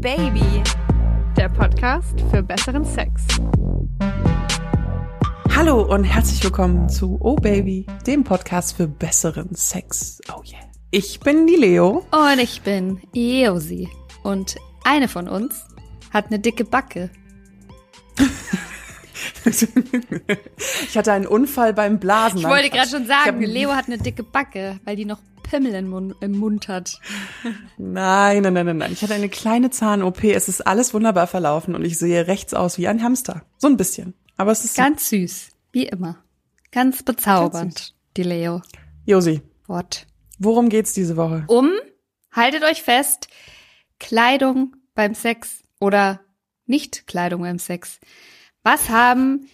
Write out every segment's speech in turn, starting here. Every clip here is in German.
Baby, der Podcast für besseren Sex. Hallo und herzlich willkommen zu Oh Baby, dem Podcast für besseren Sex. Oh yeah. Ich bin die Leo. Und ich bin Josi. Und eine von uns hat eine dicke Backe. ich hatte einen Unfall beim Blasen. Ich wollte gerade schon sagen, Leo hat eine dicke Backe, weil die noch Pimmel im Mund, im Mund hat. Nein, nein, nein, nein, nein. Ich hatte eine kleine Zahn-OP. Es ist alles wunderbar verlaufen und ich sehe rechts aus wie ein Hamster. So ein bisschen. Aber es ist ganz süß, wie immer. Ganz bezaubernd, ganz die Leo. Josi. What? Worum geht's diese Woche? Um, haltet euch fest, Kleidung beim Sex oder nicht Kleidung beim Sex. Was haben,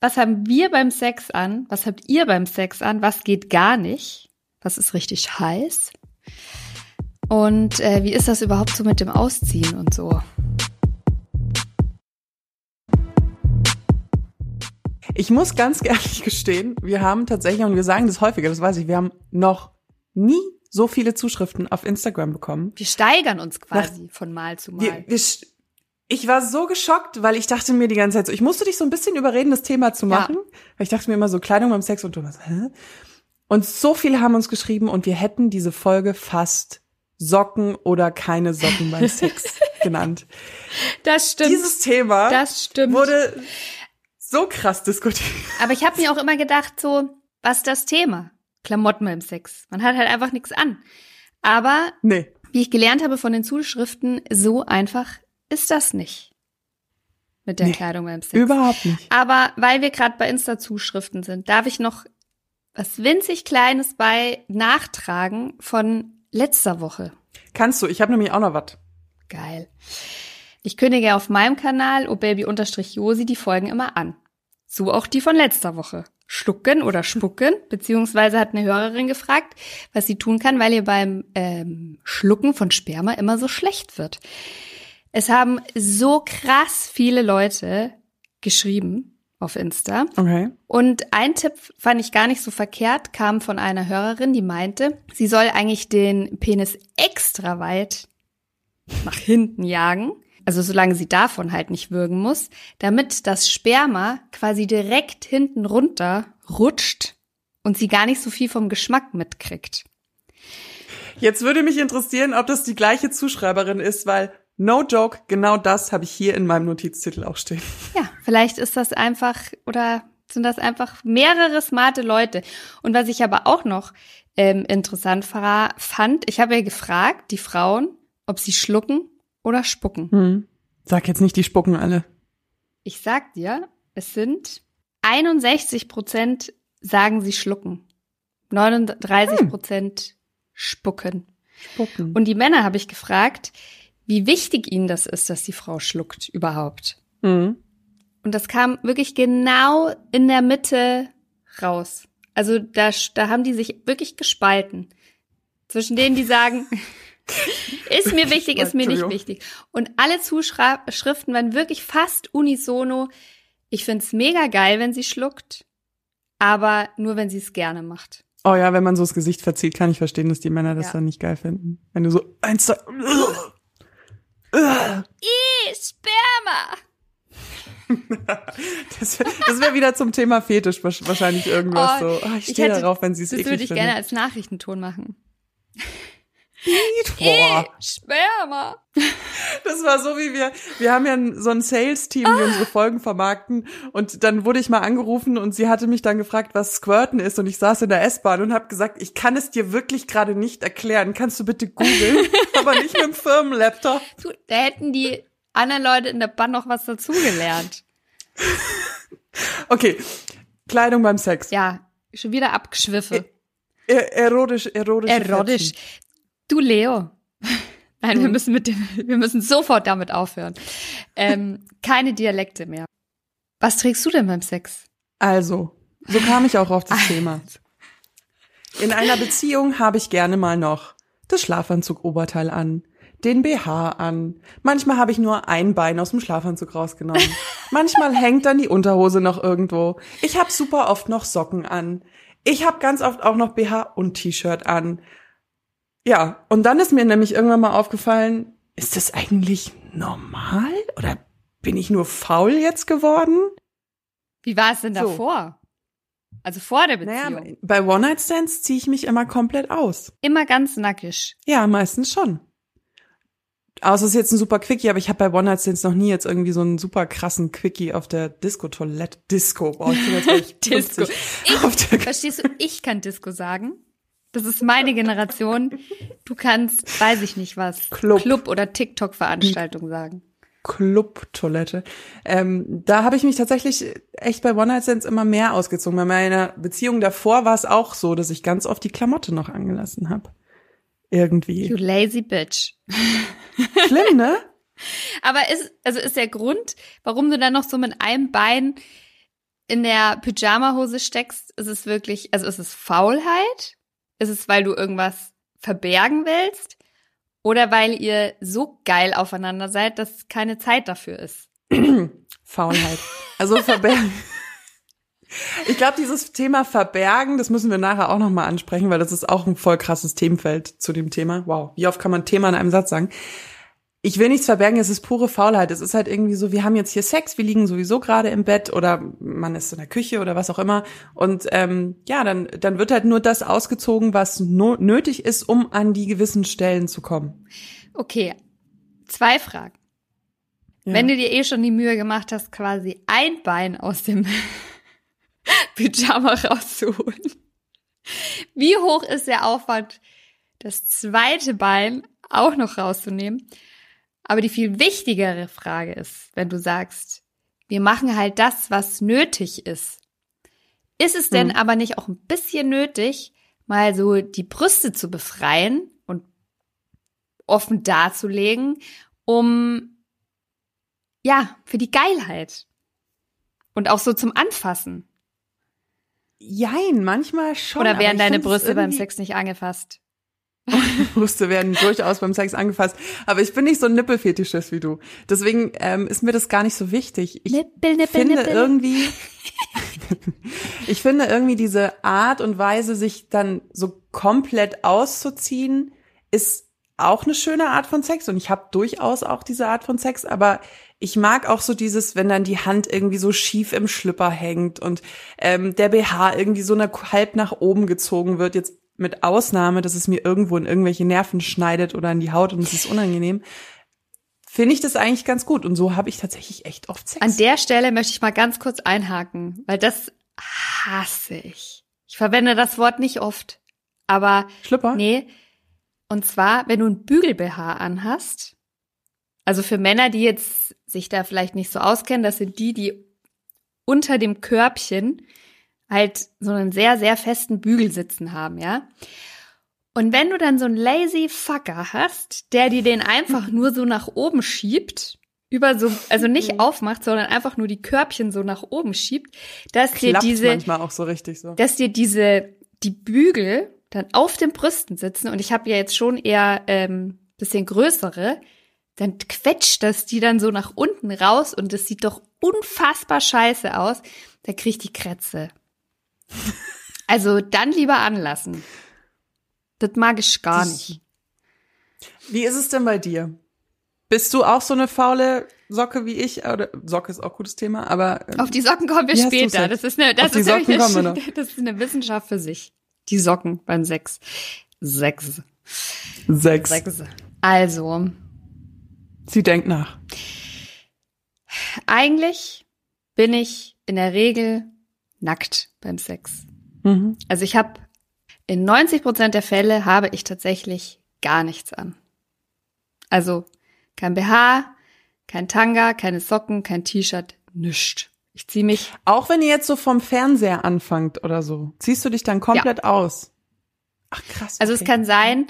was haben wir beim Sex an? Was habt ihr beim Sex an? Was geht gar nicht? Was ist richtig heiß? Und äh, wie ist das überhaupt so mit dem Ausziehen und so? Ich muss ganz ehrlich gestehen, wir haben tatsächlich, und wir sagen das häufiger, das weiß ich, wir haben noch nie so viele Zuschriften auf Instagram bekommen. Wir steigern uns quasi Nach, von Mal zu Mal. Wir, wir, ich war so geschockt, weil ich dachte mir die ganze Zeit so, ich musste dich so ein bisschen überreden, das Thema zu machen. Ja. Weil ich dachte mir immer so, Kleidung beim Sex und du was, hä? Und so viele haben uns geschrieben und wir hätten diese Folge fast Socken oder keine Socken beim Sex genannt. Das stimmt. Dieses Thema das stimmt. wurde so krass diskutiert. Aber ich habe mir auch immer gedacht, so, was ist das Thema? Klamotten beim Sex. Man hat halt einfach nichts an. Aber nee. wie ich gelernt habe von den Zuschriften, so einfach ist das nicht. Mit der nee, Kleidung beim Sex. Überhaupt nicht. Aber weil wir gerade bei Insta-Zuschriften sind, darf ich noch was winzig Kleines bei nachtragen von letzter Woche. Kannst du, ich habe nämlich auch noch was. Geil. Ich kündige auf meinem Kanal obaby-josi die Folgen immer an. So auch die von letzter Woche. Schlucken oder spucken, beziehungsweise hat eine Hörerin gefragt, was sie tun kann, weil ihr beim ähm, Schlucken von Sperma immer so schlecht wird. Es haben so krass viele Leute geschrieben, auf Insta. Okay. Und ein Tipp fand ich gar nicht so verkehrt, kam von einer Hörerin, die meinte, sie soll eigentlich den Penis extra weit nach hinten jagen. Also solange sie davon halt nicht würgen muss, damit das Sperma quasi direkt hinten runter rutscht und sie gar nicht so viel vom Geschmack mitkriegt. Jetzt würde mich interessieren, ob das die gleiche Zuschreiberin ist, weil No joke, genau das habe ich hier in meinem Notiztitel auch stehen. Ja, vielleicht ist das einfach oder sind das einfach mehrere smarte Leute. Und was ich aber auch noch ähm, interessant fand, ich habe ja gefragt, die Frauen, ob sie schlucken oder spucken. Hm. Sag jetzt nicht, die spucken alle. Ich sag dir, es sind 61 Prozent sagen sie schlucken. 39 Prozent hm. spucken. Spucken. Und die Männer habe ich gefragt, wie wichtig ihnen das ist, dass die Frau schluckt überhaupt. Mhm. Und das kam wirklich genau in der Mitte raus. Also da, da haben die sich wirklich gespalten. Zwischen denen, die sagen, ist mir wichtig, ist mir nicht wichtig. Und alle Zuschriften waren wirklich fast unisono. Ich find's mega geil, wenn sie schluckt, aber nur, wenn sie es gerne macht. Oh ja, wenn man so das Gesicht verzieht, kann ich verstehen, dass die Männer das ja. dann nicht geil finden. Wenn du so eins, zwei! Das wäre wär wieder zum Thema Fetisch wahrscheinlich irgendwas oh, so. Oh, ich stehe darauf, wenn sie es eklig Das würde ich gerne als Nachrichtenton machen. Boah. Sperma. Das war so wie wir, wir haben ja so ein Sales-Team, die ah. unsere Folgen vermarkten und dann wurde ich mal angerufen und sie hatte mich dann gefragt, was Squirten ist und ich saß in der S-Bahn und habe gesagt, ich kann es dir wirklich gerade nicht erklären. Kannst du bitte googeln? Aber nicht mit dem Firmenlaptop. Da hätten die anderen Leute in der Bahn noch was dazugelernt. okay, Kleidung beim Sex. Ja, schon wieder abgeschwiffe. Er erotisch, erotisch. Erotisch. Du Leo. Nein, mhm. wir müssen mit dem, wir müssen sofort damit aufhören. Ähm, keine Dialekte mehr. Was trägst du denn beim Sex? Also, so kam ich auch auf das Thema. In einer Beziehung habe ich gerne mal noch das Schlafanzug-Oberteil an, den BH an. Manchmal habe ich nur ein Bein aus dem Schlafanzug rausgenommen. Manchmal hängt dann die Unterhose noch irgendwo. Ich habe super oft noch Socken an. Ich habe ganz oft auch noch BH und T-Shirt an. Ja, und dann ist mir nämlich irgendwann mal aufgefallen, ist das eigentlich normal? Oder bin ich nur faul jetzt geworden? Wie war es denn davor? So. Also vor der Beziehung? Naja, bei One-Night-Stands ziehe ich mich immer komplett aus. Immer ganz nackig? Ja, meistens schon. Außer es ist jetzt ein super Quickie, aber ich habe bei One-Night-Stands noch nie jetzt irgendwie so einen super krassen Quickie auf der Disco-Toilette. Disco, boah, ich bin jetzt Disco. Ich, verstehst du, ich kann Disco sagen. Das ist meine Generation. Du kannst, weiß ich nicht was, Club, Club oder TikTok-Veranstaltung sagen. Club-Toilette. Ähm, da habe ich mich tatsächlich echt bei One Night Stands immer mehr ausgezogen. Bei meiner Beziehung davor war es auch so, dass ich ganz oft die Klamotte noch angelassen habe. Irgendwie. You lazy bitch. Schlimm, ne? Aber ist, also ist der Grund, warum du dann noch so mit einem Bein in der Pyjama-Hose steckst, ist es wirklich, also ist es Faulheit? Ist es, weil du irgendwas verbergen willst? Oder weil ihr so geil aufeinander seid, dass keine Zeit dafür ist? Faulheit. Also verbergen. Ich glaube, dieses Thema Verbergen, das müssen wir nachher auch nochmal ansprechen, weil das ist auch ein voll krasses Themenfeld zu dem Thema. Wow, wie oft kann man Thema in einem Satz sagen? ich will nichts verbergen, es ist pure Faulheit. Es ist halt irgendwie so, wir haben jetzt hier Sex, wir liegen sowieso gerade im Bett oder man ist in der Küche oder was auch immer. Und ähm, ja, dann, dann wird halt nur das ausgezogen, was no nötig ist, um an die gewissen Stellen zu kommen. Okay, zwei Fragen. Ja. Wenn du dir eh schon die Mühe gemacht hast, quasi ein Bein aus dem Pyjama rauszuholen, wie hoch ist der Aufwand, das zweite Bein auch noch rauszunehmen? Aber die viel wichtigere Frage ist, wenn du sagst, wir machen halt das, was nötig ist. Ist es denn hm. aber nicht auch ein bisschen nötig, mal so die Brüste zu befreien und offen darzulegen, um, ja, für die Geilheit. Und auch so zum Anfassen. Jein, manchmal schon. Oder werden deine Brüste beim Sex nicht angefasst? Brüste werden durchaus beim Sex angefasst. Aber ich bin nicht so ein Nippelfetischist wie du. Deswegen ähm, ist mir das gar nicht so wichtig. Ich Nippel, Nippel, finde Nippel. irgendwie, ich finde irgendwie diese Art und Weise, sich dann so komplett auszuziehen, ist auch eine schöne Art von Sex. Und ich habe durchaus auch diese Art von Sex, aber ich mag auch so dieses, wenn dann die Hand irgendwie so schief im Schlüpper hängt und ähm, der BH irgendwie so eine, halb nach oben gezogen wird. Jetzt mit Ausnahme, dass es mir irgendwo in irgendwelche Nerven schneidet oder in die Haut und es ist unangenehm, finde ich das eigentlich ganz gut. Und so habe ich tatsächlich echt oft Sex. An der Stelle möchte ich mal ganz kurz einhaken, weil das hasse ich. Ich verwende das Wort nicht oft, aber Schlüpper? Nee. Und zwar, wenn du ein Bügel-BH anhast, also für Männer, die jetzt sich da vielleicht nicht so auskennen, das sind die, die unter dem Körbchen halt so einen sehr, sehr festen Bügel sitzen haben, ja. Und wenn du dann so einen lazy Fucker hast, der dir den einfach nur so nach oben schiebt, über so, also nicht aufmacht, sondern einfach nur die Körbchen so nach oben schiebt, dass Klappt dir diese, manchmal auch so richtig so. dass dir diese, die Bügel dann auf den Brüsten sitzen und ich habe ja jetzt schon eher ähm, bisschen größere, dann quetscht das die dann so nach unten raus und das sieht doch unfassbar scheiße aus. Da krieg ich die Krätze. Also dann lieber anlassen. Das mag ich gar nicht. Wie ist es denn bei dir? Bist du auch so eine faule Socke wie ich? Oder Socke ist auch ein gutes Thema, aber ähm, auf die Socken kommen wir später. Das ist eine, das ist eine, das ist eine Wissenschaft für sich. Die Socken beim Sex. Sechs. Sechs. Sechs. Also. Sie denkt nach. Eigentlich bin ich in der Regel nackt beim Sex. Mhm. Also ich habe in 90 Prozent der Fälle habe ich tatsächlich gar nichts an. Also kein BH, kein Tanga, keine Socken, kein T-Shirt, nichts. Ich zieh mich. Auch wenn ihr jetzt so vom Fernseher anfangt oder so, ziehst du dich dann komplett ja. aus? Ach krass. Okay. Also es kann sein,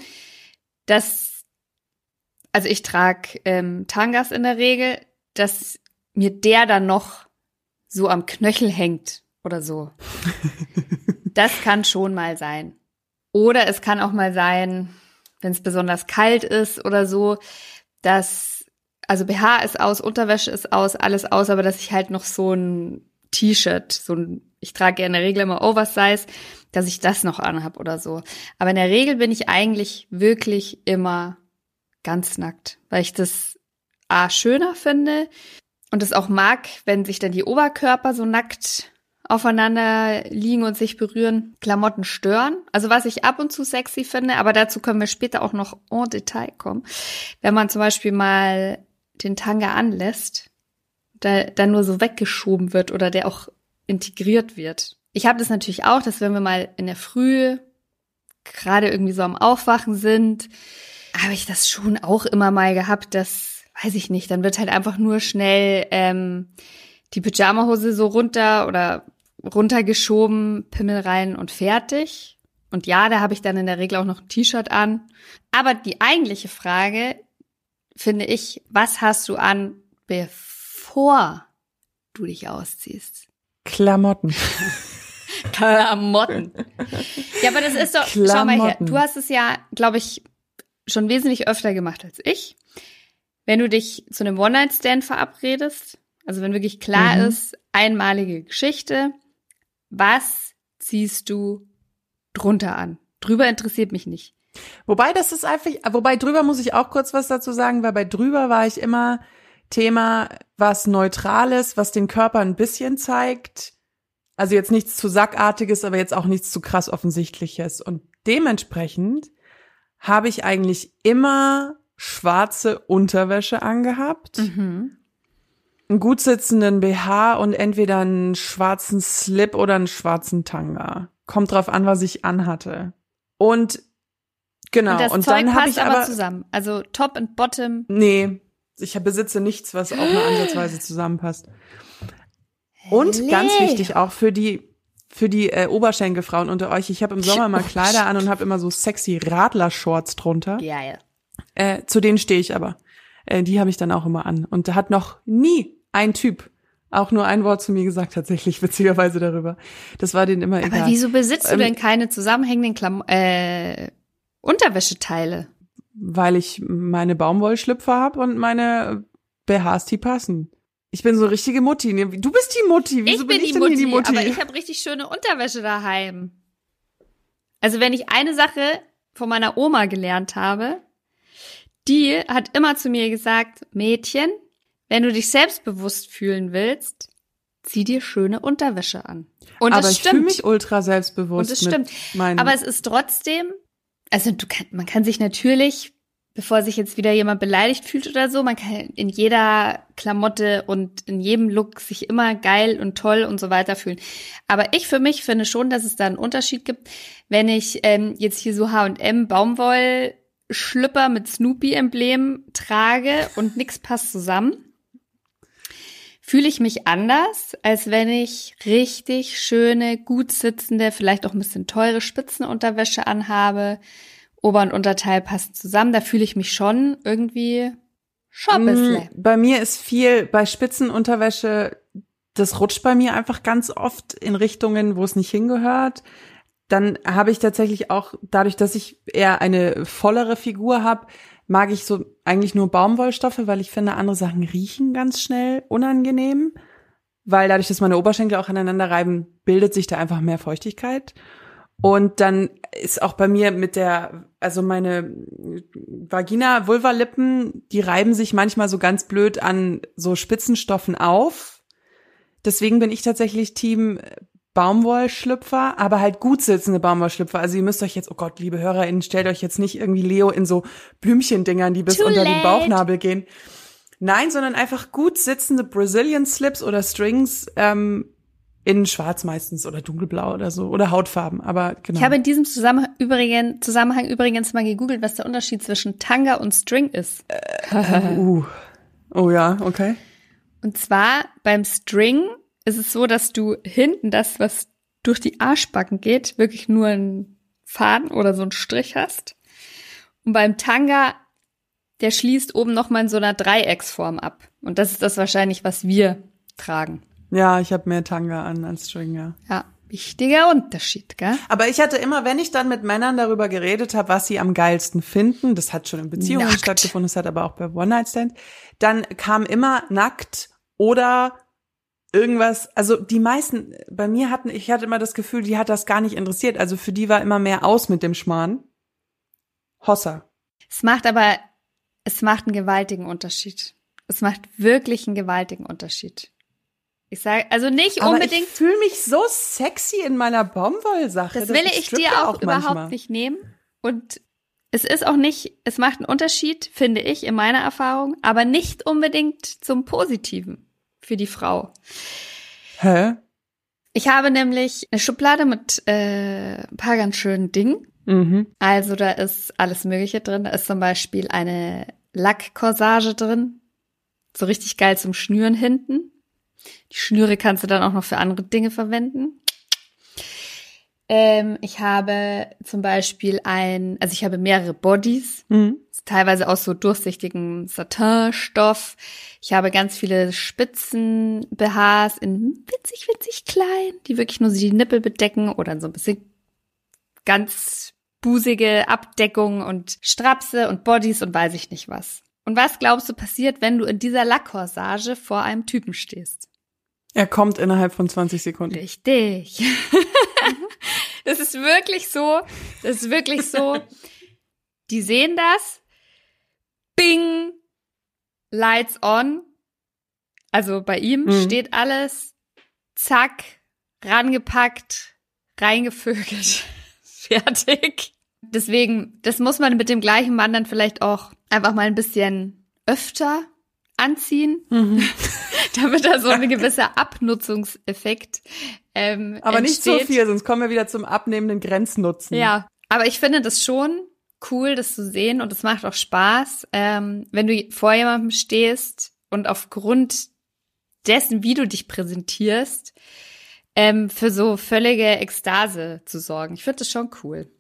dass, also ich trage ähm, Tangas in der Regel, dass mir der dann noch so am Knöchel hängt oder so. Das kann schon mal sein. Oder es kann auch mal sein, wenn es besonders kalt ist oder so, dass, also BH ist aus, Unterwäsche ist aus, alles aus, aber dass ich halt noch so ein T-Shirt, so ein, ich trage ja in der Regel immer Oversize, dass ich das noch anhab oder so. Aber in der Regel bin ich eigentlich wirklich immer ganz nackt, weil ich das A schöner finde und es auch mag, wenn sich dann die Oberkörper so nackt aufeinander liegen und sich berühren, Klamotten stören. Also was ich ab und zu sexy finde, aber dazu können wir später auch noch en Detail kommen. Wenn man zum Beispiel mal den Tanga anlässt, der dann nur so weggeschoben wird oder der auch integriert wird. Ich habe das natürlich auch, dass wenn wir mal in der Früh gerade irgendwie so am Aufwachen sind, habe ich das schon auch immer mal gehabt, dass, weiß ich nicht, dann wird halt einfach nur schnell ähm, die Pyjamahose so runter oder runtergeschoben, Pimmel rein und fertig. Und ja, da habe ich dann in der Regel auch noch ein T-Shirt an. Aber die eigentliche Frage finde ich, was hast du an, bevor du dich ausziehst? Klamotten. Klamotten. Ja, aber das ist doch, Klamotten. schau mal her, du hast es ja, glaube ich, schon wesentlich öfter gemacht als ich. Wenn du dich zu einem One-Night-Stand verabredest, also wenn wirklich klar mhm. ist, einmalige Geschichte, was ziehst du drunter an? Drüber interessiert mich nicht. Wobei das ist einfach, wobei drüber muss ich auch kurz was dazu sagen, weil bei drüber war ich immer Thema was Neutrales, was den Körper ein bisschen zeigt. Also jetzt nichts zu Sackartiges, aber jetzt auch nichts zu krass Offensichtliches. Und dementsprechend habe ich eigentlich immer schwarze Unterwäsche angehabt. Mhm. Einen gut sitzenden BH und entweder einen schwarzen Slip oder einen schwarzen Tanga. Kommt drauf an, was ich anhatte. Und genau, und, das und Zeug dann habe ich aber zusammen. Also Top und Bottom. Nee, ich besitze nichts, was auch nur ansatzweise zusammenpasst. Und Lee. ganz wichtig auch für die für die äh, Oberschenkelfrauen unter euch. Ich habe im Sommer mal Kleider an und habe immer so sexy Radler-Shorts drunter. Geil. Äh, zu denen stehe ich aber. Äh, die habe ich dann auch immer an. Und da hat noch nie ein Typ auch nur ein Wort zu mir gesagt, tatsächlich, witzigerweise darüber. Das war denen immer egal. Aber wieso besitzt du ähm, denn keine zusammenhängenden Klam äh, Unterwäscheteile? Weil ich meine Baumwollschlüpfer habe und meine BHs, die passen. Ich bin so richtige Mutti. Du bist die Mutti. Wieso ich bin, bin ich die, Mutti, die Mutti? Aber ich habe richtig schöne Unterwäsche daheim. Also wenn ich eine Sache von meiner Oma gelernt habe, die hat immer zu mir gesagt, Mädchen, wenn du dich selbstbewusst fühlen willst, zieh dir schöne Unterwäsche an. Und Aber es stimmt. ich fühle mich ultra selbstbewusst. Und es stimmt. Aber es ist trotzdem, also du kann, man kann sich natürlich bevor sich jetzt wieder jemand beleidigt fühlt oder so. Man kann in jeder Klamotte und in jedem Look sich immer geil und toll und so weiter fühlen. Aber ich für mich finde schon, dass es da einen Unterschied gibt, wenn ich ähm, jetzt hier so H&M Baumwollschlüpper mit Snoopy-Emblem trage und nix passt zusammen. Fühle ich mich anders, als wenn ich richtig schöne, gut sitzende, vielleicht auch ein bisschen teure Spitzenunterwäsche anhabe, Ober- und Unterteil passen zusammen. Da fühle ich mich schon irgendwie schon ein bisschen. Mm, bei mir ist viel bei Spitzenunterwäsche, das rutscht bei mir einfach ganz oft in Richtungen, wo es nicht hingehört. Dann habe ich tatsächlich auch, dadurch, dass ich eher eine vollere Figur habe, mag ich so eigentlich nur Baumwollstoffe, weil ich finde, andere Sachen riechen ganz schnell unangenehm. Weil dadurch, dass meine Oberschenkel auch aneinander reiben, bildet sich da einfach mehr Feuchtigkeit. Und dann ist auch bei mir mit der, also meine Vagina, Vulva-Lippen, die reiben sich manchmal so ganz blöd an so Spitzenstoffen auf. Deswegen bin ich tatsächlich Team Baumwollschlüpfer, aber halt gut sitzende Baumwollschlüpfer. Also ihr müsst euch jetzt, oh Gott, liebe HörerInnen, stellt euch jetzt nicht irgendwie Leo in so Blümchendingern, die bis Too unter late. den Bauchnabel gehen. Nein, sondern einfach gut sitzende Brazilian Slips oder Strings, ähm, in schwarz meistens oder dunkelblau oder so oder Hautfarben, aber genau. Ich habe in diesem Zusammenhang, übrigens, Zusammenhang übrigens mal gegoogelt, was der Unterschied zwischen Tanga und String ist. Äh, uh. Oh ja, okay. Und zwar beim String ist es so, dass du hinten das, was durch die Arschbacken geht, wirklich nur einen Faden oder so einen Strich hast. Und beim Tanga, der schließt oben noch mal in so einer Dreiecksform ab. Und das ist das wahrscheinlich, was wir tragen. Ja, ich habe mehr Tanga an als String, ja. Ja, wichtiger Unterschied, gell? Aber ich hatte immer, wenn ich dann mit Männern darüber geredet habe, was sie am geilsten finden, das hat schon in Beziehungen nackt. stattgefunden, das hat aber auch bei One Night Stand, dann kam immer nackt oder irgendwas, also die meisten, bei mir hatten, ich hatte immer das Gefühl, die hat das gar nicht interessiert. Also für die war immer mehr aus mit dem Schmarrn. Hossa. Es macht aber es macht einen gewaltigen Unterschied. Es macht wirklich einen gewaltigen Unterschied. Ich sage, also nicht Aber unbedingt. ich fühle mich so sexy in meiner Baumwollsache. Das will ich dir ja auch, überhaupt manchmal. nicht nehmen. Und es ist auch nicht, es macht einen Unterschied, finde ich, in meiner Erfahrung, aber nicht unbedingt zum Positiven für die Frau. Hä? Ich habe nämlich eine Schublade mit äh, ein paar ganz schönen Dingen. Mhm. Also da ist alles Mögliche drin. Da ist zum Beispiel eine Lackkorsage drin. So richtig geil zum Schnüren hinten. Die Schnüre kannst du dann auch noch für andere Dinge verwenden. Ähm, ich habe zum Beispiel ein, also ich habe mehrere Bodies, Mhm. teilweise aus so durchsichtigem Satinstoff. Ich habe ganz viele Spitzen-BHs in winzig, winzig klein, die wirklich nur so die Nippel bedecken oder so ein bisschen ganz busige Abdeckung und Strapse und Bodies und weiß ich nicht was. Und was glaubst du passiert, wenn du in dieser Lackkorsage vor einem Typen stehst? Er kommt innerhalb von 20 Sekunden. Richtig. das ist wirklich so. Das ist wirklich so. Die sehen das. Bing. Lights on. Also bei ihm Mhm. steht alles. Zack. Rangepackt. Reingevögelt. Fertig. Deswegen, das muss man mit dem gleichen Mann dann vielleicht auch einfach mal ein bisschen öfter anziehen, Mhm. damit da so ein gewisser Abnutzungseffekt ähm, Aber nicht so entsteht. viel, sonst kommen wir wieder zum abnehmenden Grenznutzen. Ja, aber ich finde das schon cool, das zu sehen und es macht auch Spaß, ähm, wenn du vor jemandem stehst und aufgrund dessen, wie du dich präsentierst, ähm, für so völlige Ekstase zu sorgen. Ich finde das schon cool.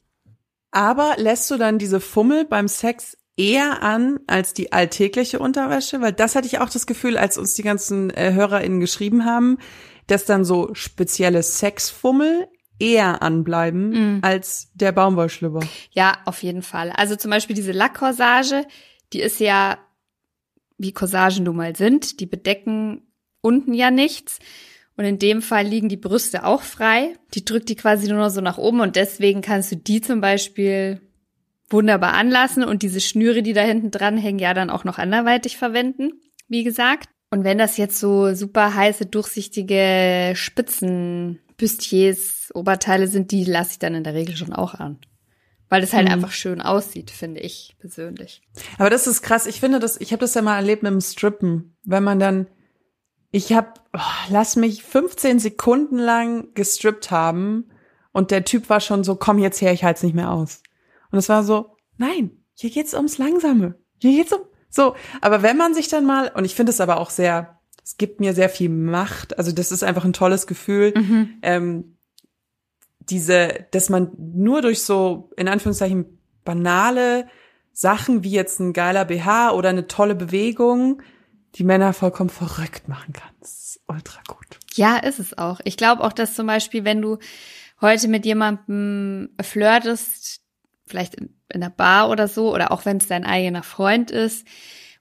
Aber lässt du dann diese Fummel beim Sex eher an als die alltägliche Unterwäsche? Weil das hatte ich auch das Gefühl, als uns die ganzen äh, HörerInnen geschrieben haben, dass dann so spezielle Sexfummel eher anbleiben Mhm. als der Baumwollschlüpper. Ja, auf jeden Fall. Also zum Beispiel diese Lackkorsage, die ist ja, wie Corsagen nun mal sind, die bedecken unten ja nichts. Und in dem Fall liegen die Brüste auch frei. Die drückt die quasi nur noch so nach oben und deswegen kannst du die zum Beispiel wunderbar anlassen und diese Schnüre, die da hinten dran hängen, ja dann auch noch anderweitig verwenden, wie gesagt. Und wenn das jetzt so super heiße, durchsichtige Spitzen, Bustiers, Oberteile sind, die lasse ich dann in der Regel schon auch an. Weil das halt Mhm. einfach schön aussieht, finde ich persönlich. Aber das ist krass. Ich finde das, ich habe das ja mal erlebt mit dem Strippen, wenn man dann, ich habe, oh, lass mich 15 Sekunden lang gestrippt haben und der Typ war schon so, komm jetzt her, ich halte es nicht mehr aus. Und es war so, nein, hier geht's ums Langsame. Hier geht's um so. Aber wenn man sich dann mal, und ich finde es aber auch sehr, es gibt mir sehr viel Macht. Also das ist einfach ein tolles Gefühl. Ähm, diese, dass man nur durch so, in Anführungszeichen, banale Sachen wie jetzt ein geiler BH oder eine tolle Bewegung, die Männer vollkommen verrückt machen kann. Das ist ultra gut. Ja, ist es auch. Ich glaube auch, dass zum Beispiel, wenn du heute mit jemandem flirtest, vielleicht in, in einer Bar oder so, oder auch wenn es dein eigener Freund ist,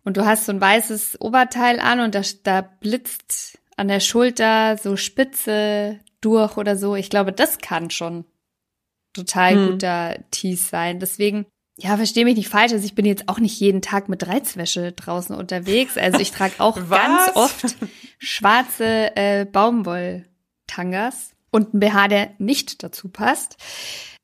und du hast so ein weißes Oberteil an und da, da blitzt an der Schulter so Spitze durch oder so. Ich glaube, das kann schon total Hm. guter Tease sein. Deswegen, ja, verstehe mich nicht falsch. Also ich bin jetzt auch nicht jeden Tag mit Reizwäsche draußen unterwegs. Also ich trage auch ganz oft schwarze äh, Baumwolltangas und ein BH, der nicht dazu passt.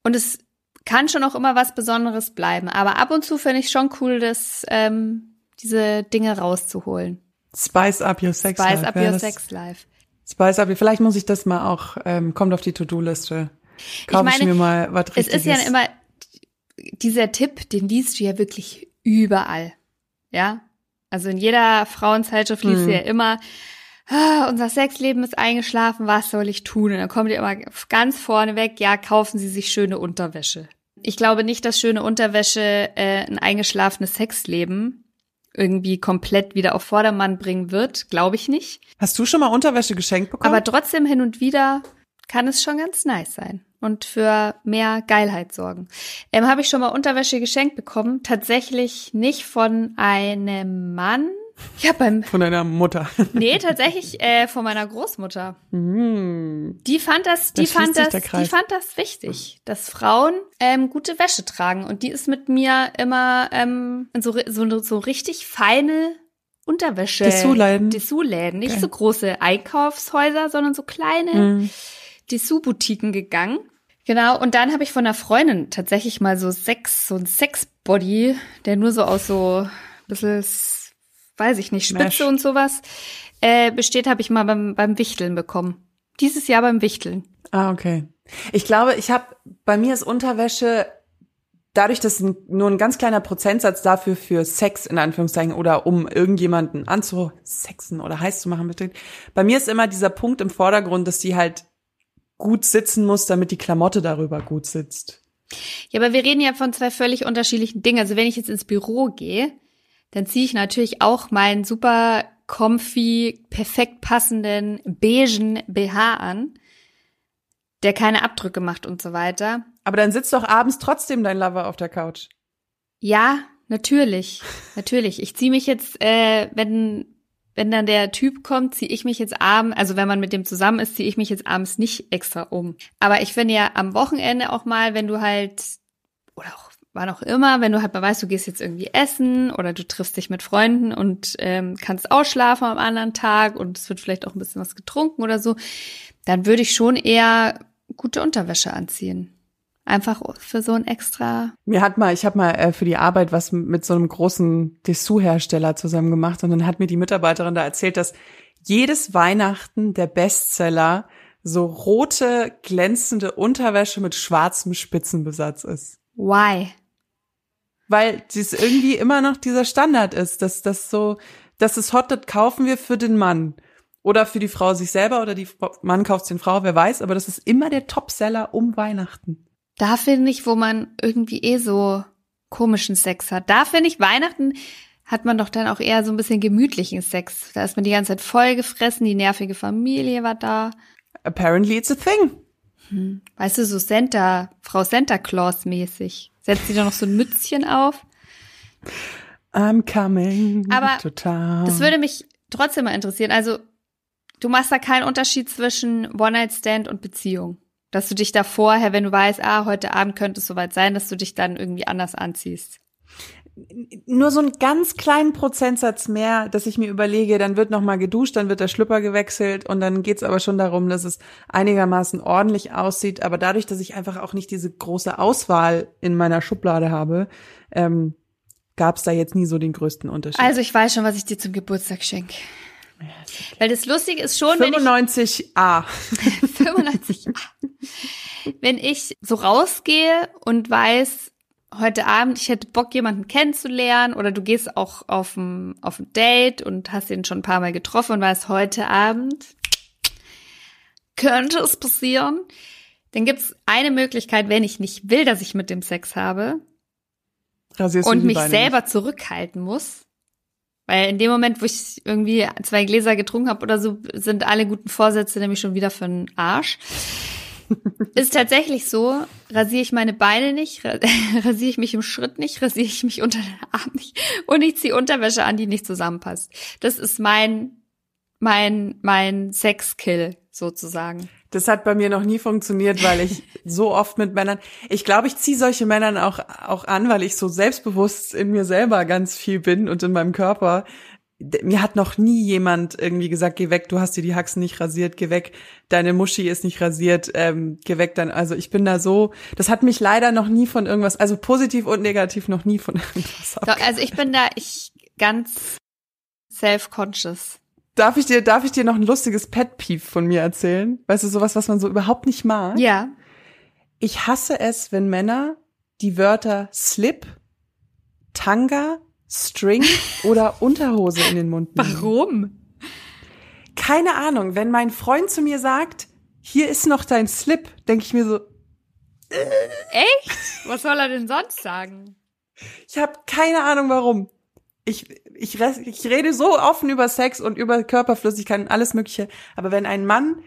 Und es kann schon auch immer was Besonderes bleiben. Aber ab und zu finde ich schon cool, das, ähm, diese Dinge rauszuholen. Spice up your sex Spice life. up ja, your sex life. Spice up, vielleicht muss ich das mal auch, ähm, kommt auf die To-Do-Liste. Kaufe ich, meine, mir mal was Es richtiges. ist ja immer, dieser Tipp, den liest du ja wirklich überall. Ja? Also in jeder Frauenzeitschrift liest du Hm. ja immer, unser Sexleben ist eingeschlafen, was soll ich tun? Und dann kommt ihr immer ganz vorne weg, ja, kaufen Sie sich schöne Unterwäsche. Ich glaube nicht, dass schöne Unterwäsche äh, ein eingeschlafenes Sexleben irgendwie komplett wieder auf Vordermann bringen wird. Glaube ich nicht. Hast du schon mal Unterwäsche geschenkt bekommen? Aber trotzdem hin und wieder kann es schon ganz nice sein und für mehr Geilheit sorgen. Ähm, Habe ich schon mal Unterwäsche geschenkt bekommen. Tatsächlich nicht von einem Mann, Ja, beim. Von deiner Mutter. Nee, tatsächlich äh, von meiner Großmutter. Mm. Die fand das, die Da fand das, die fand das wichtig, dass Frauen ähm, gute Wäsche tragen. Und die ist mit mir immer ähm, in so, so, so richtig feine Unterwäsche. Dessous-Läden. Dessous-Läden. Nicht Geil. so große Einkaufshäuser, sondern so kleine Mm. Dessous-Boutiquen gegangen. Genau, und dann habe ich von einer Freundin tatsächlich mal so Sex, so ein Sex-Body, der nur so aus so ein bisschen, weiß ich nicht, Spitze Mesh. und sowas äh, besteht, habe ich mal beim, beim Wichteln bekommen. Dieses Jahr beim Wichteln. Ah, okay. Ich glaube, ich habe, bei mir ist Unterwäsche, dadurch, dass nur ein ganz kleiner Prozentsatz dafür für Sex in Anführungszeichen oder um irgendjemanden anzusexen oder heiß zu machen betritt. Bei mir ist immer dieser Punkt im Vordergrund, dass die halt gut sitzen muss, damit die Klamotte darüber gut sitzt. Ja, aber wir reden ja von zwei völlig unterschiedlichen Dingen. Also wenn ich jetzt ins Büro gehe, dann ziehe ich natürlich auch meinen super comfy, perfekt passenden beigen BH an, der keine Abdrücke macht und so weiter. Aber dann sitzt doch abends trotzdem dein Lover auf der Couch. Ja, natürlich, natürlich. Ich ziehe mich jetzt, äh, wenn wenn dann der Typ kommt, ziehe ich mich jetzt abends, also wenn man mit dem zusammen ist, ziehe ich mich jetzt abends nicht extra um. Aber ich finde ja am Wochenende auch mal, wenn du halt oder auch wann auch immer, wenn du halt mal weißt, du gehst jetzt irgendwie essen oder du triffst dich mit Freunden und ähm, kannst ausschlafen am anderen Tag und es wird vielleicht auch ein bisschen was getrunken oder so, dann würde ich schon eher gute Unterwäsche anziehen. Einfach für so ein extra Mir hat mal, ich habe mal äh, für die Arbeit was mit so einem großen Dessous-Hersteller zusammen gemacht und dann hat mir die Mitarbeiterin da erzählt, dass jedes Weihnachten der Bestseller so rote, glänzende Unterwäsche mit schwarzem Spitzenbesatz ist. Why? Weil es irgendwie immer noch dieser Standard ist, dass das so, das ist hot, das kaufen wir für den Mann. Oder für die Frau sich selber oder die Mann kauft den Frau, wer weiß, aber das ist immer der Topseller um Weihnachten. Da finde ich, wo man irgendwie eh so komischen Sex hat. Da finde ich, Weihnachten hat man doch dann auch eher so ein bisschen gemütlichen Sex. Da ist man die ganze Zeit vollgefressen, die nervige Familie war da. Apparently it's a thing. Weißt du, so Santa, Frau Santa Claus mäßig. Setzt sie da noch so ein Mützchen auf. I'm coming. Aber total. Das würde mich trotzdem mal interessieren. Also, du machst da keinen Unterschied zwischen One-Night-Stand und Beziehung. Dass du dich da vorher, wenn du weißt, ah, heute Abend könnte es soweit sein, dass du dich dann irgendwie anders anziehst. Nur so einen ganz kleinen Prozentsatz mehr, dass ich mir überlege, dann wird noch mal geduscht, dann wird der Schlüpper gewechselt und dann geht's aber schon darum, dass es einigermaßen ordentlich aussieht. Aber dadurch, dass ich einfach auch nicht diese große Auswahl in meiner Schublade habe, ähm, gab's da jetzt nie so den größten Unterschied. Also, ich weiß schon, was ich dir zum Geburtstag schenke. Weil das Lustige ist schon, wenn ich 95a. 95. Wenn ich so rausgehe und weiß, heute Abend, ich hätte Bock, jemanden kennenzulernen oder du gehst auch auf ein, auf ein Date und hast ihn schon ein paar Mal getroffen und weißt, heute Abend könnte es passieren, dann gibt's eine Möglichkeit, wenn ich nicht will, dass ich mit dem Sex habe Rasierst und mich Beine selber zurückhalten muss. Weil in dem Moment, wo ich irgendwie zwei Gläser getrunken habe oder so, sind alle guten Vorsätze nämlich schon wieder für den Arsch. Ist tatsächlich so, rasiere ich meine Beine nicht, ra- rasiere ich mich im Schritt nicht, rasiere ich mich unter den Arm nicht und ich ziehe Unterwäsche an, die nicht zusammenpasst. Das ist mein, mein, mein Sexkill sozusagen. Das hat bei mir noch nie funktioniert, weil ich so oft mit Männern, ich glaube, ich ziehe solche Männern auch, auch an, weil ich so selbstbewusst in mir selber ganz viel bin und in meinem Körper. Mir hat noch nie jemand irgendwie gesagt, geh weg, du hast dir die Haxen nicht rasiert, geh weg, deine Muschi ist nicht rasiert, ähm, geh weg dann. Also ich bin da so, das hat mich leider noch nie von irgendwas, also positiv und negativ noch nie von irgendwas ab. also ich bin da ich ganz self-conscious. Darf ich dir, darf ich dir noch ein lustiges Pet-Peeve von mir erzählen? Weißt du, sowas, was man so überhaupt nicht mag? Ja. Ich hasse es, wenn Männer die Wörter Slip, Tanga, String oder Unterhose in den Mund nehmen. Warum? Keine Ahnung. Wenn mein Freund zu mir sagt, hier ist noch dein Slip, denke ich mir so, Echt? Was soll er denn sonst sagen? ich habe keine Ahnung warum. Ich, ich, ich rede so offen über Sex und über Körperflüssigkeit und alles Mögliche. Aber wenn ein Mann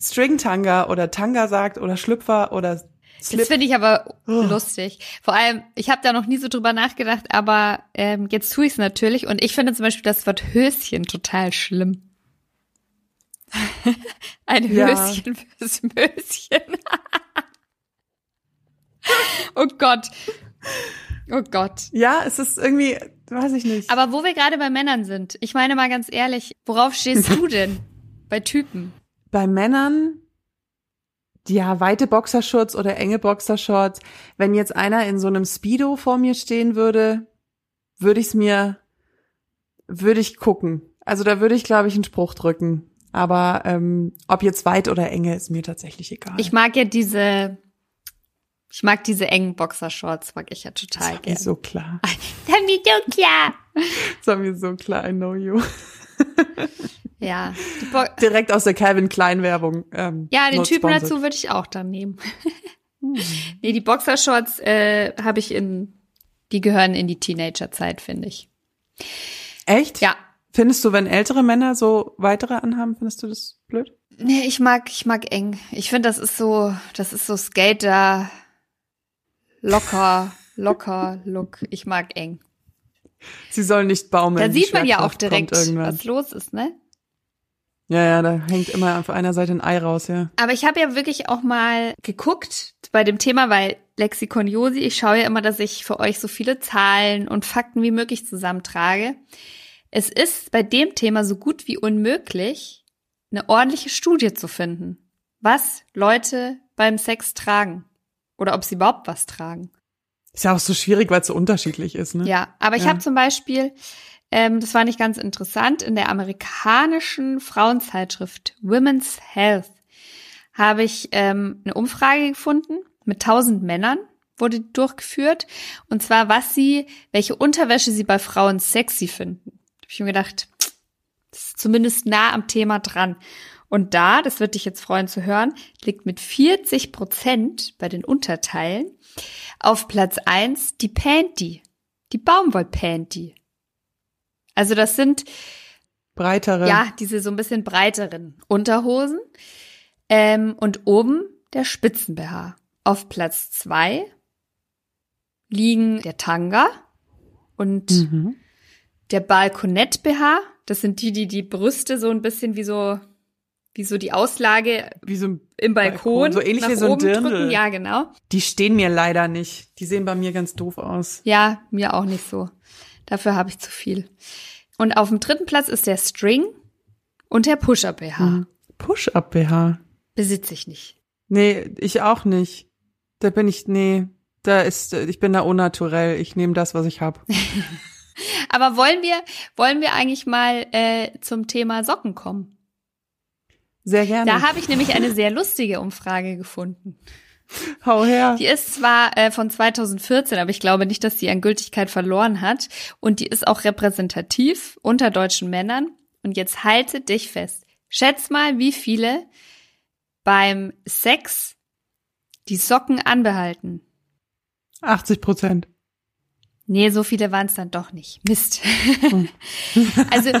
String Tanga oder Tanga sagt oder Schlüpfer oder Das finde ich aber oh. lustig. Vor allem, ich habe da noch nie so drüber nachgedacht, aber ähm, jetzt tue ich es natürlich. Und ich finde zum Beispiel das Wort Höschen total schlimm. Ein Höschen ja. fürs Möschen. oh Gott. Oh Gott. Ja, es ist irgendwie, weiß ich nicht. Aber wo wir gerade bei Männern sind, ich meine mal ganz ehrlich, worauf stehst du denn bei Typen? Bei Männern, ja, weite Boxershorts oder enge Boxershorts. Wenn jetzt einer in so einem Speedo vor mir stehen würde, würde ich es mir, würde ich gucken. Also da würde ich, glaube ich, einen Spruch drücken. Aber ähm, ob jetzt weit oder enge, ist mir tatsächlich egal. Ich mag ja diese, ich mag diese engen Boxershorts, mag ich ja total gerne. Ist so klar. Das ist mir so klar. Das ist mir so klar, I know you. Ja. Direkt aus der Calvin Klein Werbung. Ähm, ja, den Typen sponsored. dazu würde ich auch dann nehmen. hm. Nee, die Boxershorts äh, habe ich in, die gehören in die Teenagerzeit, finde ich. Echt? Ja. Findest du, wenn ältere Männer so weitere anhaben, findest du das blöd? Nee, ich mag, ich mag eng. Ich finde, das ist so, das ist so Skater, locker, locker Look. Ich mag eng. Sie sollen nicht baumeln. Da sieht man ja auch direkt, was los ist, ne? Ja, ja, da hängt immer auf einer Seite ein Ei raus, ja. Aber ich habe ja wirklich auch mal geguckt bei dem Thema, weil Lexikon Josi, ich schaue ja immer, dass ich für euch so viele Zahlen und Fakten wie möglich zusammentrage. Es ist bei dem Thema so gut wie unmöglich, eine ordentliche Studie zu finden, was Leute beim Sex tragen oder ob sie überhaupt was tragen. Ist ja auch so schwierig, weil es so unterschiedlich ist, ne? Ja, aber ich ja. habe zum Beispiel ähm, das fand ich ganz interessant. In der amerikanischen Frauenzeitschrift Women's Health habe ich ähm, eine Umfrage gefunden mit tausend Männern wurde durchgeführt und zwar was sie, welche Unterwäsche sie bei Frauen sexy finden. Da habe ich mir gedacht, das ist zumindest nah am Thema dran. Und da, das wird dich jetzt freuen zu hören, liegt mit 40 Prozent bei den Unterteilen auf Platz eins die Panty, die Baumwollpanty. Also das sind breitere. Ja, diese so ein bisschen breiteren Unterhosen. Ähm, und oben der Spitzen-BH. Auf Platz zwei liegen der Tanga und mhm. der Balkonett-BH. Das sind die, die die Brüste so ein bisschen wie so wie so die Auslage wie so im Balkon, Balkon so ähnlich wie so ein Dirndl. Drücken. Ja, genau. Die stehen mir leider nicht. Die sehen bei mir ganz doof aus. Ja, mir auch nicht so. Dafür habe ich zu viel. Und auf dem dritten Platz ist der String und der Push-Up-BH. Mhm. Push-Up-BH? Besitze ich nicht. Nee, ich auch nicht. Da bin ich, nee, da ist, ich bin da unnaturell. Ich nehme das, was ich habe. Aber wollen wir, wollen wir eigentlich mal äh, zum Thema Socken kommen? Sehr gerne. Da habe ich nämlich eine sehr lustige Umfrage gefunden. Hau her. Die ist zwar äh, von 2014, aber ich glaube nicht, dass sie an Gültigkeit verloren hat. Und die ist auch repräsentativ unter deutschen Männern. Und jetzt halte dich fest. Schätz mal, wie viele beim Sex die Socken anbehalten. 80 Prozent. Nee, so viele waren es dann doch nicht. Mist. Hm. also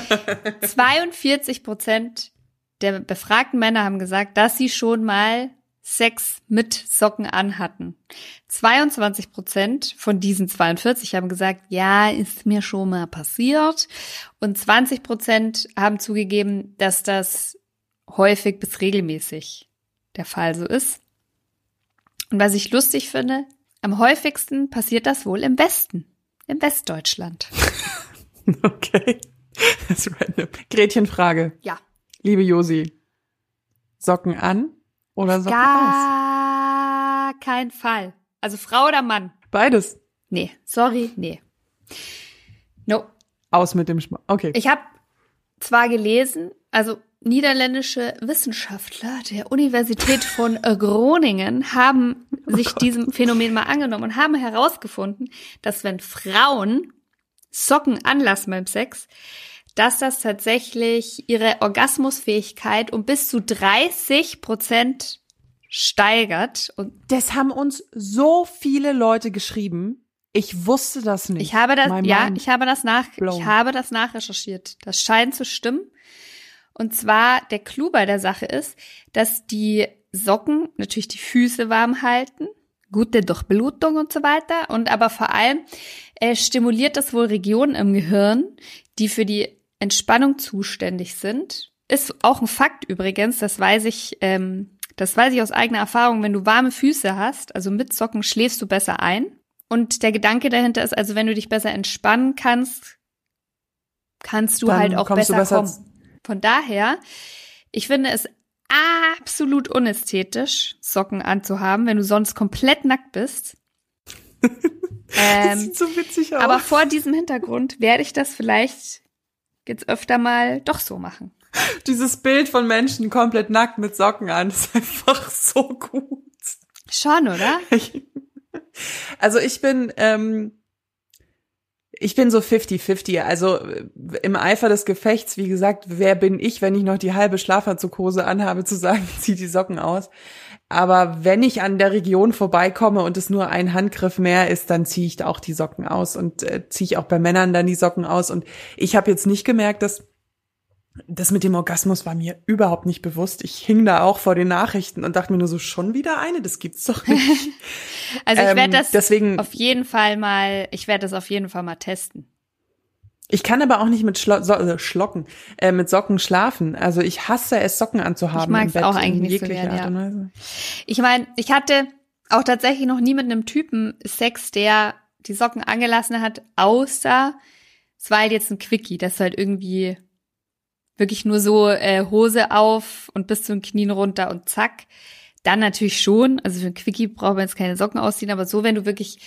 42 Prozent der befragten Männer haben gesagt, dass sie schon mal Sex mit Socken anhatten. 22 Prozent von diesen 42 haben gesagt, ja, ist mir schon mal passiert. Und 20 Prozent haben zugegeben, dass das häufig bis regelmäßig der Fall so ist. Und was ich lustig finde, am häufigsten passiert das wohl im Westen, im Westdeutschland. Okay. Das ist random. Gretchenfrage. Ja. Liebe Josi, Socken an oder Socken Gar aus? kein Fall. Also Frau oder Mann? Beides. Nee, sorry, nee. No. Aus mit dem Schmuck. Okay. Ich habe zwar gelesen, also niederländische Wissenschaftler der Universität von Groningen haben oh sich Gott. diesem Phänomen mal angenommen und haben herausgefunden, dass wenn Frauen Socken anlassen beim Sex, dass das tatsächlich ihre Orgasmusfähigkeit um bis zu 30 Prozent steigert. Und das haben uns so viele Leute geschrieben. Ich wusste das nicht. Ich habe das, ja, ich habe das nach, blown. ich habe das nachrecherchiert. Das scheint zu stimmen. Und zwar der Clou bei der Sache ist, dass die Socken natürlich die Füße warm halten gute Durchblutung und so weiter. Und aber vor allem äh, stimuliert das wohl Regionen im Gehirn, die für die Entspannung zuständig sind. Ist auch ein Fakt übrigens, das weiß ich, ähm, das weiß ich aus eigener Erfahrung. Wenn du warme Füße hast, also mit Socken, schläfst du besser ein. Und der Gedanke dahinter ist, also wenn du dich besser entspannen kannst, kannst du Dann halt auch besser, besser kommen. Von daher, ich finde es absolut unästhetisch, Socken anzuhaben, wenn du sonst komplett nackt bist. das ähm, sieht so witzig aus. aber vor diesem Hintergrund werde ich das vielleicht jetzt öfter mal doch so machen. Dieses Bild von Menschen komplett nackt mit Socken an ist einfach so gut. Schon, oder? Also ich bin, ähm, ich bin so 50-50. Also äh, im Eifer des Gefechts, wie gesagt, wer bin ich, wenn ich noch die halbe Schlafanzughose anhabe, zu sagen, zieh die Socken aus. Aber wenn ich an der Region vorbeikomme und es nur ein Handgriff mehr ist, dann ziehe ich auch die Socken aus und äh, ziehe ich auch bei Männern dann die Socken aus. Und ich habe jetzt nicht gemerkt, dass das mit dem Orgasmus war mir überhaupt nicht bewusst. Ich hing da auch vor den Nachrichten und dachte mir nur so, schon wieder eine? Das gibt's doch nicht. Also ich Ähm, werde das deswegen- auf jeden Fall mal, ich werde das auf jeden Fall mal testen. Ich kann aber auch nicht mit Schlo so, äh, Schlocken, äh, mit Socken schlafen. Also ich hasse es, Socken anzuhaben. Ich im Bett auch eigentlich nicht so gern, Art und Weise. Ich meine, ich hatte auch tatsächlich noch nie mit einem Typen Sex, der die Socken angelassen hat, außer es war halt jetzt ein Quickie, das halt irgendwie wirklich nur so äh, Hose auf und bis zu den Knien runter und zack. Dann natürlich schon, also für ein Quickie braucht man jetzt keine Socken ausziehen, aber so, wenn du wirklich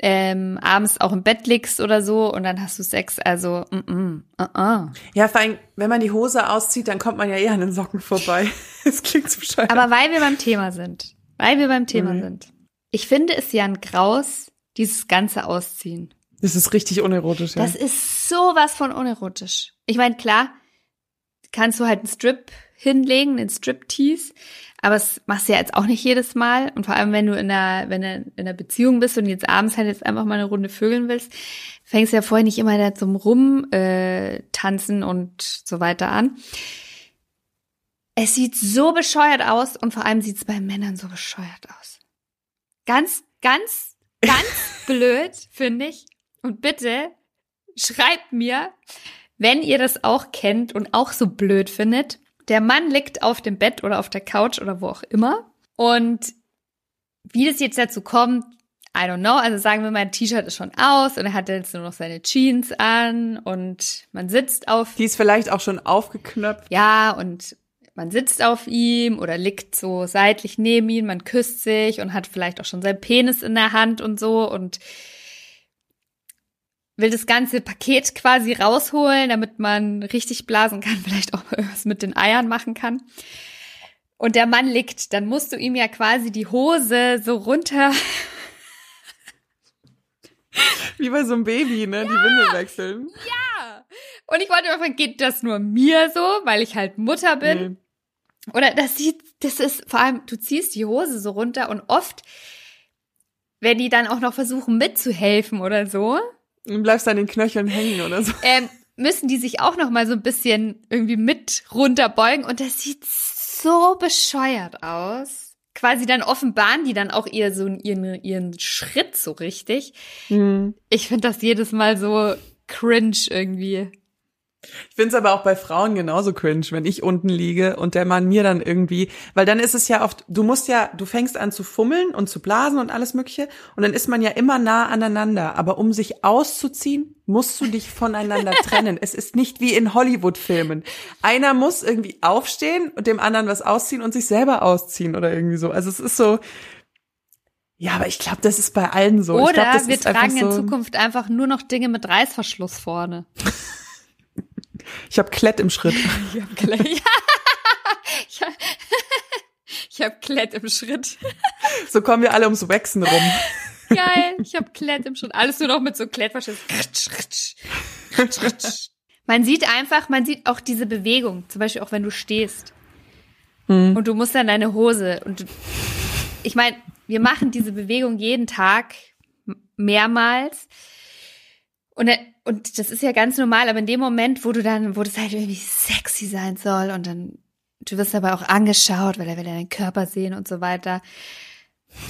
ähm, abends auch im Bett liegst oder so und dann hast du Sex, also mm -mm, uh -uh. Ja, vor allem, wenn man die Hose auszieht, dann kommt man ja eher an den Socken vorbei. Das klingt so bescheuert. Aber weil wir beim Thema sind, weil wir beim Thema Mhm. sind, ich finde es ja ein Graus, dieses ganze Ausziehen. das ist richtig unerotisch, ja. Das ist sowas von unerotisch. Ich meine, klar, kannst du halt einen Strip hinlegen, den Strip-Tease, aber das machst du ja jetzt auch nicht jedes Mal. Und vor allem, wenn du in einer, wenn du in einer Beziehung bist und jetzt abends halt jetzt einfach mal eine Runde vögeln willst, fängst du ja vorher nicht immer da zum Rum äh, tanzen und so weiter an. Es sieht so bescheuert aus und vor allem sieht es bei Männern so bescheuert aus. Ganz, ganz, ganz blöd, finde ich. Und bitte schreibt mir, wenn ihr das auch kennt und auch so blöd findet. Der Mann liegt auf dem Bett oder auf der Couch oder wo auch immer. Und wie das jetzt dazu kommt, I don't know. Also sagen wir mal, ein T-Shirt ist schon aus und er hat jetzt nur noch seine Jeans an und man sitzt auf Die ist vielleicht auch schon aufgeknöpft. ja, und man sitzt auf ihm oder liegt so seitlich neben ihm, man küsst sich und hat vielleicht auch schon seinen Penis in der Hand und so und will das ganze Paket quasi rausholen, damit man richtig blasen kann, vielleicht auch mal was mit den Eiern machen kann. Und der Mann liegt, dann musst du ihm ja quasi die Hose so runter Wie bei so einem Baby, ne? Die Windel wechseln. Und ich wollte mal fragen, geht das nur mir so, weil ich halt Mutter bin? Nee. Oder das sieht, das ist vor allem, du ziehst die Hose so runter und oft, wenn die dann auch noch versuchen mitzuhelfen oder so, Du bleibst an den Knöcheln hängen oder so. ähm, müssen die sich auch noch mal so ein bisschen irgendwie mit runterbeugen und das sieht so bescheuert aus. Quasi dann offenbaren die dann auch ihr so ihren, ihren Schritt so richtig. Hm. Ich finde das jedes Mal so cringe irgendwie. Ich find's aber auch bei Frauen genauso cringe, wenn ich unten liege und der Mann mir dann irgendwie, weil dann ist es ja oft, du musst ja, du fängst an zu fummeln und zu blasen und alles mögliche und dann ist man ja immer nah aneinander, aber um sich auszuziehen, musst du dich voneinander trennen. Es ist nicht wie in Hollywood-Filmen. Einer muss irgendwie aufstehen und dem anderen was ausziehen und sich selber ausziehen oder irgendwie so. Also es ist so, ja, aber ich glaube, das ist bei allen so. Oder glaub, wir tragen in so, Zukunft einfach nur noch Dinge mit Reißverschluss vorne. Ich habe Klett im Schritt. Ich hab Klett. ich hab, ich hab Klett im Schritt. So kommen wir alle ums Wachsen rum. Geil. Ich hab Klett im Schritt. Alles nur noch mit so Klettverschluss. Man sieht einfach, man sieht auch diese Bewegung. Zum Beispiel auch wenn du stehst. Hm. Und du musst dann deine Hose. Und du, ich meine, wir machen diese Bewegung jeden Tag mehrmals. Und, und das ist ja ganz normal, aber in dem Moment, wo du dann, wo das halt irgendwie sexy sein soll und dann, du wirst aber auch angeschaut, weil er will deinen Körper sehen und so weiter.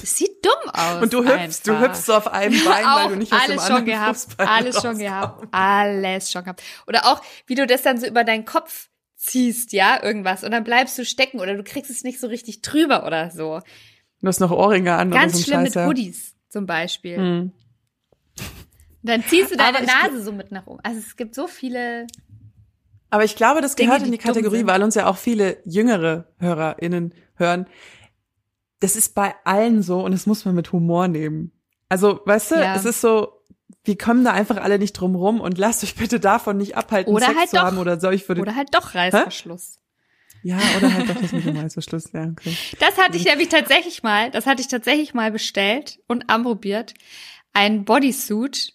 Das sieht dumm aus. Und du hüpfst, du hüpfst so auf einem Bein, weil du nicht aus alles dem schon gehabt, Fußbein alles schon gehabt, alles schon gehabt. Oder auch, wie du das dann so über deinen Kopf ziehst, ja, irgendwas, und dann bleibst du stecken oder du kriegst es nicht so richtig drüber oder so. Du hast noch Ohrringe an oder Ganz so ein schlimm Scheiß, mit ja. Hoodies zum Beispiel. Hm. Dann ziehst du deine Nase so mit nach oben. Also es gibt so viele. Aber ich glaube, das Dinge, gehört in die Kategorie, weil uns ja auch viele jüngere HörerInnen hören. Das ist bei allen so und das muss man mit Humor nehmen. Also, weißt du, Ja. es ist so, wir kommen da einfach alle nicht drum rum und lasst euch bitte davon nicht abhalten, Oder Sex halt zu doch. haben oder so. Ich würde, Oder halt doch Reißverschluss. ja, oder halt doch das mit dem Reißverschluss, ja, okay. Das hatte ich nämlich tatsächlich mal, das hatte ich tatsächlich mal bestellt und anprobiert. Ein Bodysuit,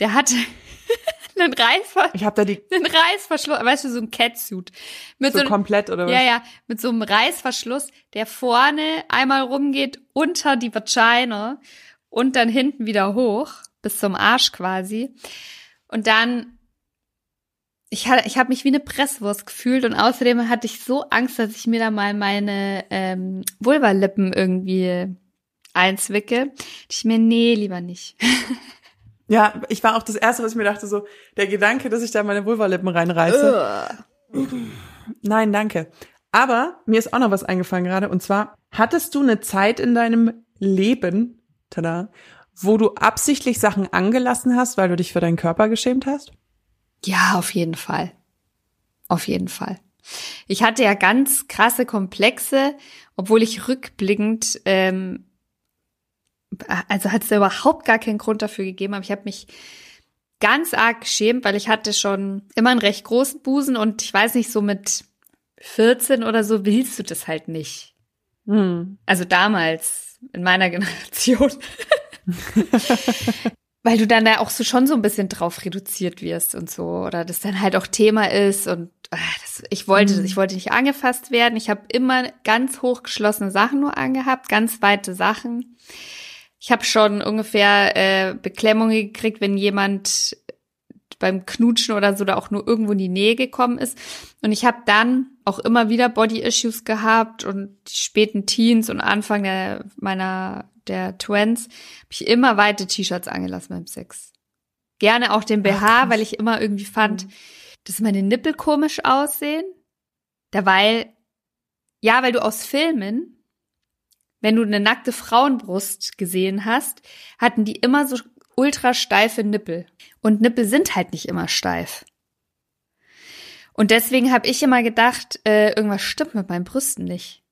der hatte einen, Reißver Ich habe da die einen Reißverschluss, weißt du, so ein Catsuit. Mit so so, einem- komplett oder was? ja, ja, mit so einem Reißverschluss, der vorne einmal rumgeht unter die Vagina und dann hinten wieder hoch, bis zum Arsch quasi. Und dann, ich, ha- ich habe mich wie eine Presswurst gefühlt und außerdem hatte ich so Angst, dass ich mir da mal meine ähm, Vulvalippen irgendwie einzwicke. Ich mir, nee, lieber nicht. Ja, ich war auch das erste, was ich mir dachte, so, der Gedanke, dass ich da meine Vulvalippen reinreiße. Nein, danke. Aber mir ist auch noch was eingefallen gerade. Und zwar, hattest du eine Zeit in deinem Leben, tada, wo du absichtlich Sachen angelassen hast, weil du dich für deinen Körper geschämt hast? Ja, auf jeden Fall. Auf jeden Fall. Ich hatte ja ganz krasse Komplexe, obwohl ich rückblickend, ähm, also hat es da überhaupt gar keinen Grund dafür gegeben, aber ich habe mich ganz arg geschämt, weil ich hatte schon immer einen recht großen Busen und ich weiß nicht, so mit 14 oder so willst du das halt nicht. Hm. Also damals, in meiner Generation. Weil du dann da auch so schon so ein bisschen drauf reduziert wirst und so. Oder das dann halt auch Thema ist und ah, das, ich wollte, Mhm. ich wollte nicht angefasst werden. Ich habe immer ganz hochgeschlossene Sachen nur angehabt, ganz weite Sachen. Ich habe schon ungefähr äh, Beklemmungen gekriegt, wenn jemand beim Knutschen oder so da auch nur irgendwo in die Nähe gekommen ist. Und ich habe dann auch immer wieder Body-Issues gehabt und die späten Teens und Anfang der, meiner der Twins habe ich immer weite T-Shirts angelassen beim Sex. Gerne auch den BH, krass. weil ich immer irgendwie fand, dass meine Nippel komisch aussehen. Derweil, ja, weil du aus Filmen, wenn du eine nackte Frauenbrust gesehen hast, hatten die immer so ultra steife Nippel. Und Nippel sind halt nicht immer steif. Und deswegen habe ich immer gedacht, äh, irgendwas stimmt mit meinen Brüsten nicht.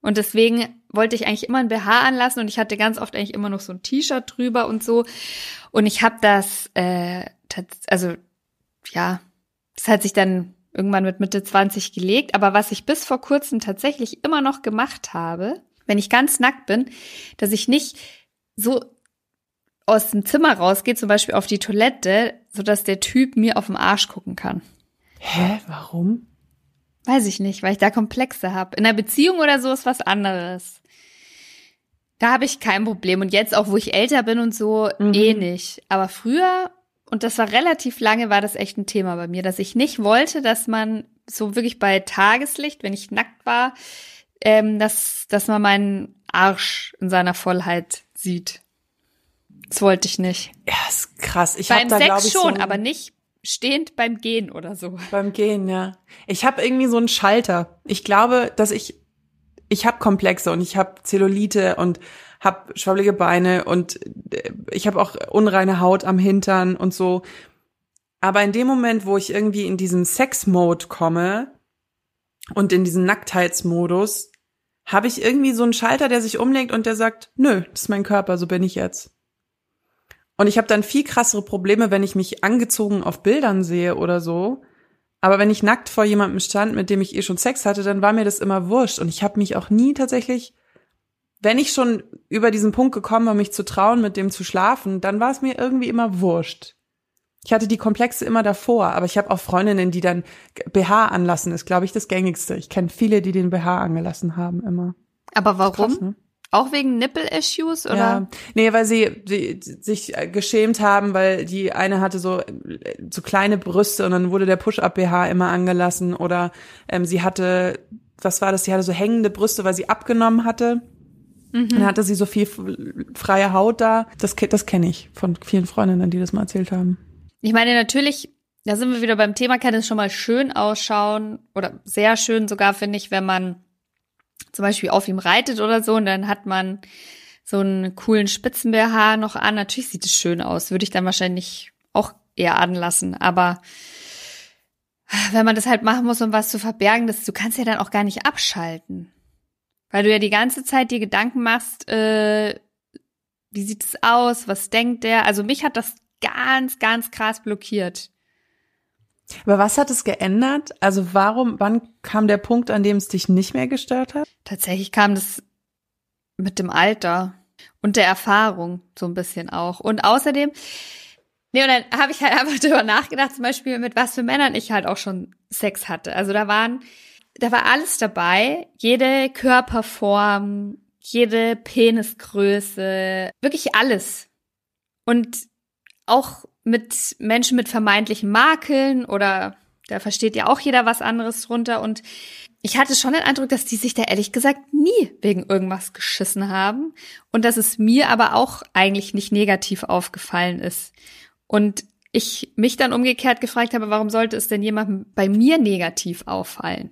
Und deswegen wollte ich eigentlich immer ein BH anlassen und ich hatte ganz oft eigentlich immer noch so ein T-Shirt drüber und so. Und ich habe das, äh, also ja, das hat sich dann irgendwann mit Mitte 20 gelegt. Aber was ich bis vor kurzem tatsächlich immer noch gemacht habe, wenn ich ganz nackt bin, dass ich nicht so aus dem Zimmer rausgehe, zum Beispiel auf die Toilette, sodass der Typ mir auf den Arsch gucken kann. Hä? Warum? Weiß ich nicht, weil ich da Komplexe habe. In einer Beziehung oder so ist was anderes. Da habe ich kein Problem. Und jetzt auch, wo ich älter bin und so, Mhm. eh nicht. Aber früher, und das war relativ lange, war das echt ein Thema bei mir, dass ich nicht wollte, dass man so wirklich bei Tageslicht, wenn ich nackt war, ähm, dass, dass man meinen Arsch in seiner Vollheit sieht. Das wollte ich nicht. Ja, ist krass. Ich hab Beim da, Sex ich, schon, so aber nicht stehend beim Gehen oder so. Beim Gehen, ja. Ich habe irgendwie so einen Schalter. Ich glaube, dass ich ich habe Komplexe und ich habe Zellulite und habe schwabbelige Beine und äh, ich habe auch unreine Haut am Hintern und so. Aber in dem Moment, wo ich irgendwie in diesen Sex-Mode komme und in diesen Nacktheitsmodus, habe ich irgendwie so einen Schalter, der sich umlegt und der sagt, nö, das ist mein Körper, so bin ich jetzt. Und ich habe dann viel krassere Probleme, wenn ich mich angezogen auf Bildern sehe oder so. Aber wenn ich nackt vor jemandem stand, mit dem ich eh schon Sex hatte, dann war mir das immer wurscht. Und ich habe mich auch nie tatsächlich, wenn ich schon über diesen Punkt gekommen war, mich zu trauen, mit dem zu schlafen, dann war es mir irgendwie immer wurscht. Ich hatte die Komplexe immer davor, aber ich habe auch Freundinnen, die dann BH anlassen, ist, glaube ich, das gängigste. Ich kenne viele, die den BH angelassen haben immer. Aber warum? Krass, ne? Auch wegen Nipple-Issues oder? Ja, nee, weil sie, sie sich geschämt haben, weil die eine hatte so so kleine Brüste und dann wurde der Push-Up-BH immer angelassen oder ähm, sie hatte, was war das? Sie hatte so hängende Brüste, weil sie abgenommen hatte Mhm. Dann hatte sie so viel freie Haut da. Das, das kenne ich von vielen Freundinnen, die das mal erzählt haben. Ich meine, natürlich, da sind wir wieder beim Thema, kann es schon mal schön ausschauen oder sehr schön sogar, finde ich, wenn man zum Beispiel auf ihm reitet oder so und dann hat man so einen coolen Spitzen-BH noch an. Natürlich sieht es schön aus, würde ich dann wahrscheinlich auch eher anlassen, aber wenn man das halt machen muss, um was zu verbergen, das, du kannst ja dann auch gar nicht abschalten. Weil du ja die ganze Zeit dir Gedanken machst, äh, wie sieht es aus, was denkt der? Also mich hat das ganz, ganz krass blockiert. Aber was hat es geändert? Also warum, wann kam der Punkt, an dem es dich nicht mehr gestört hat? Tatsächlich kam das mit dem Alter und der Erfahrung so ein bisschen auch. Und außerdem, nee, und dann habe ich halt einfach darüber nachgedacht, zum Beispiel mit was für Männern ich halt auch schon Sex hatte. Also da waren, da war alles dabei, jede Körperform, jede Penisgröße, wirklich alles. Und auch mit Menschen mit vermeintlichen Makeln oder da versteht ja auch jeder was anderes drunter. Und ich hatte schon den Eindruck, dass die sich da ehrlich gesagt nie wegen irgendwas geschissen haben und dass es mir aber auch eigentlich nicht negativ aufgefallen ist. Und ich mich dann umgekehrt gefragt habe, warum sollte es denn jemandem bei mir negativ auffallen?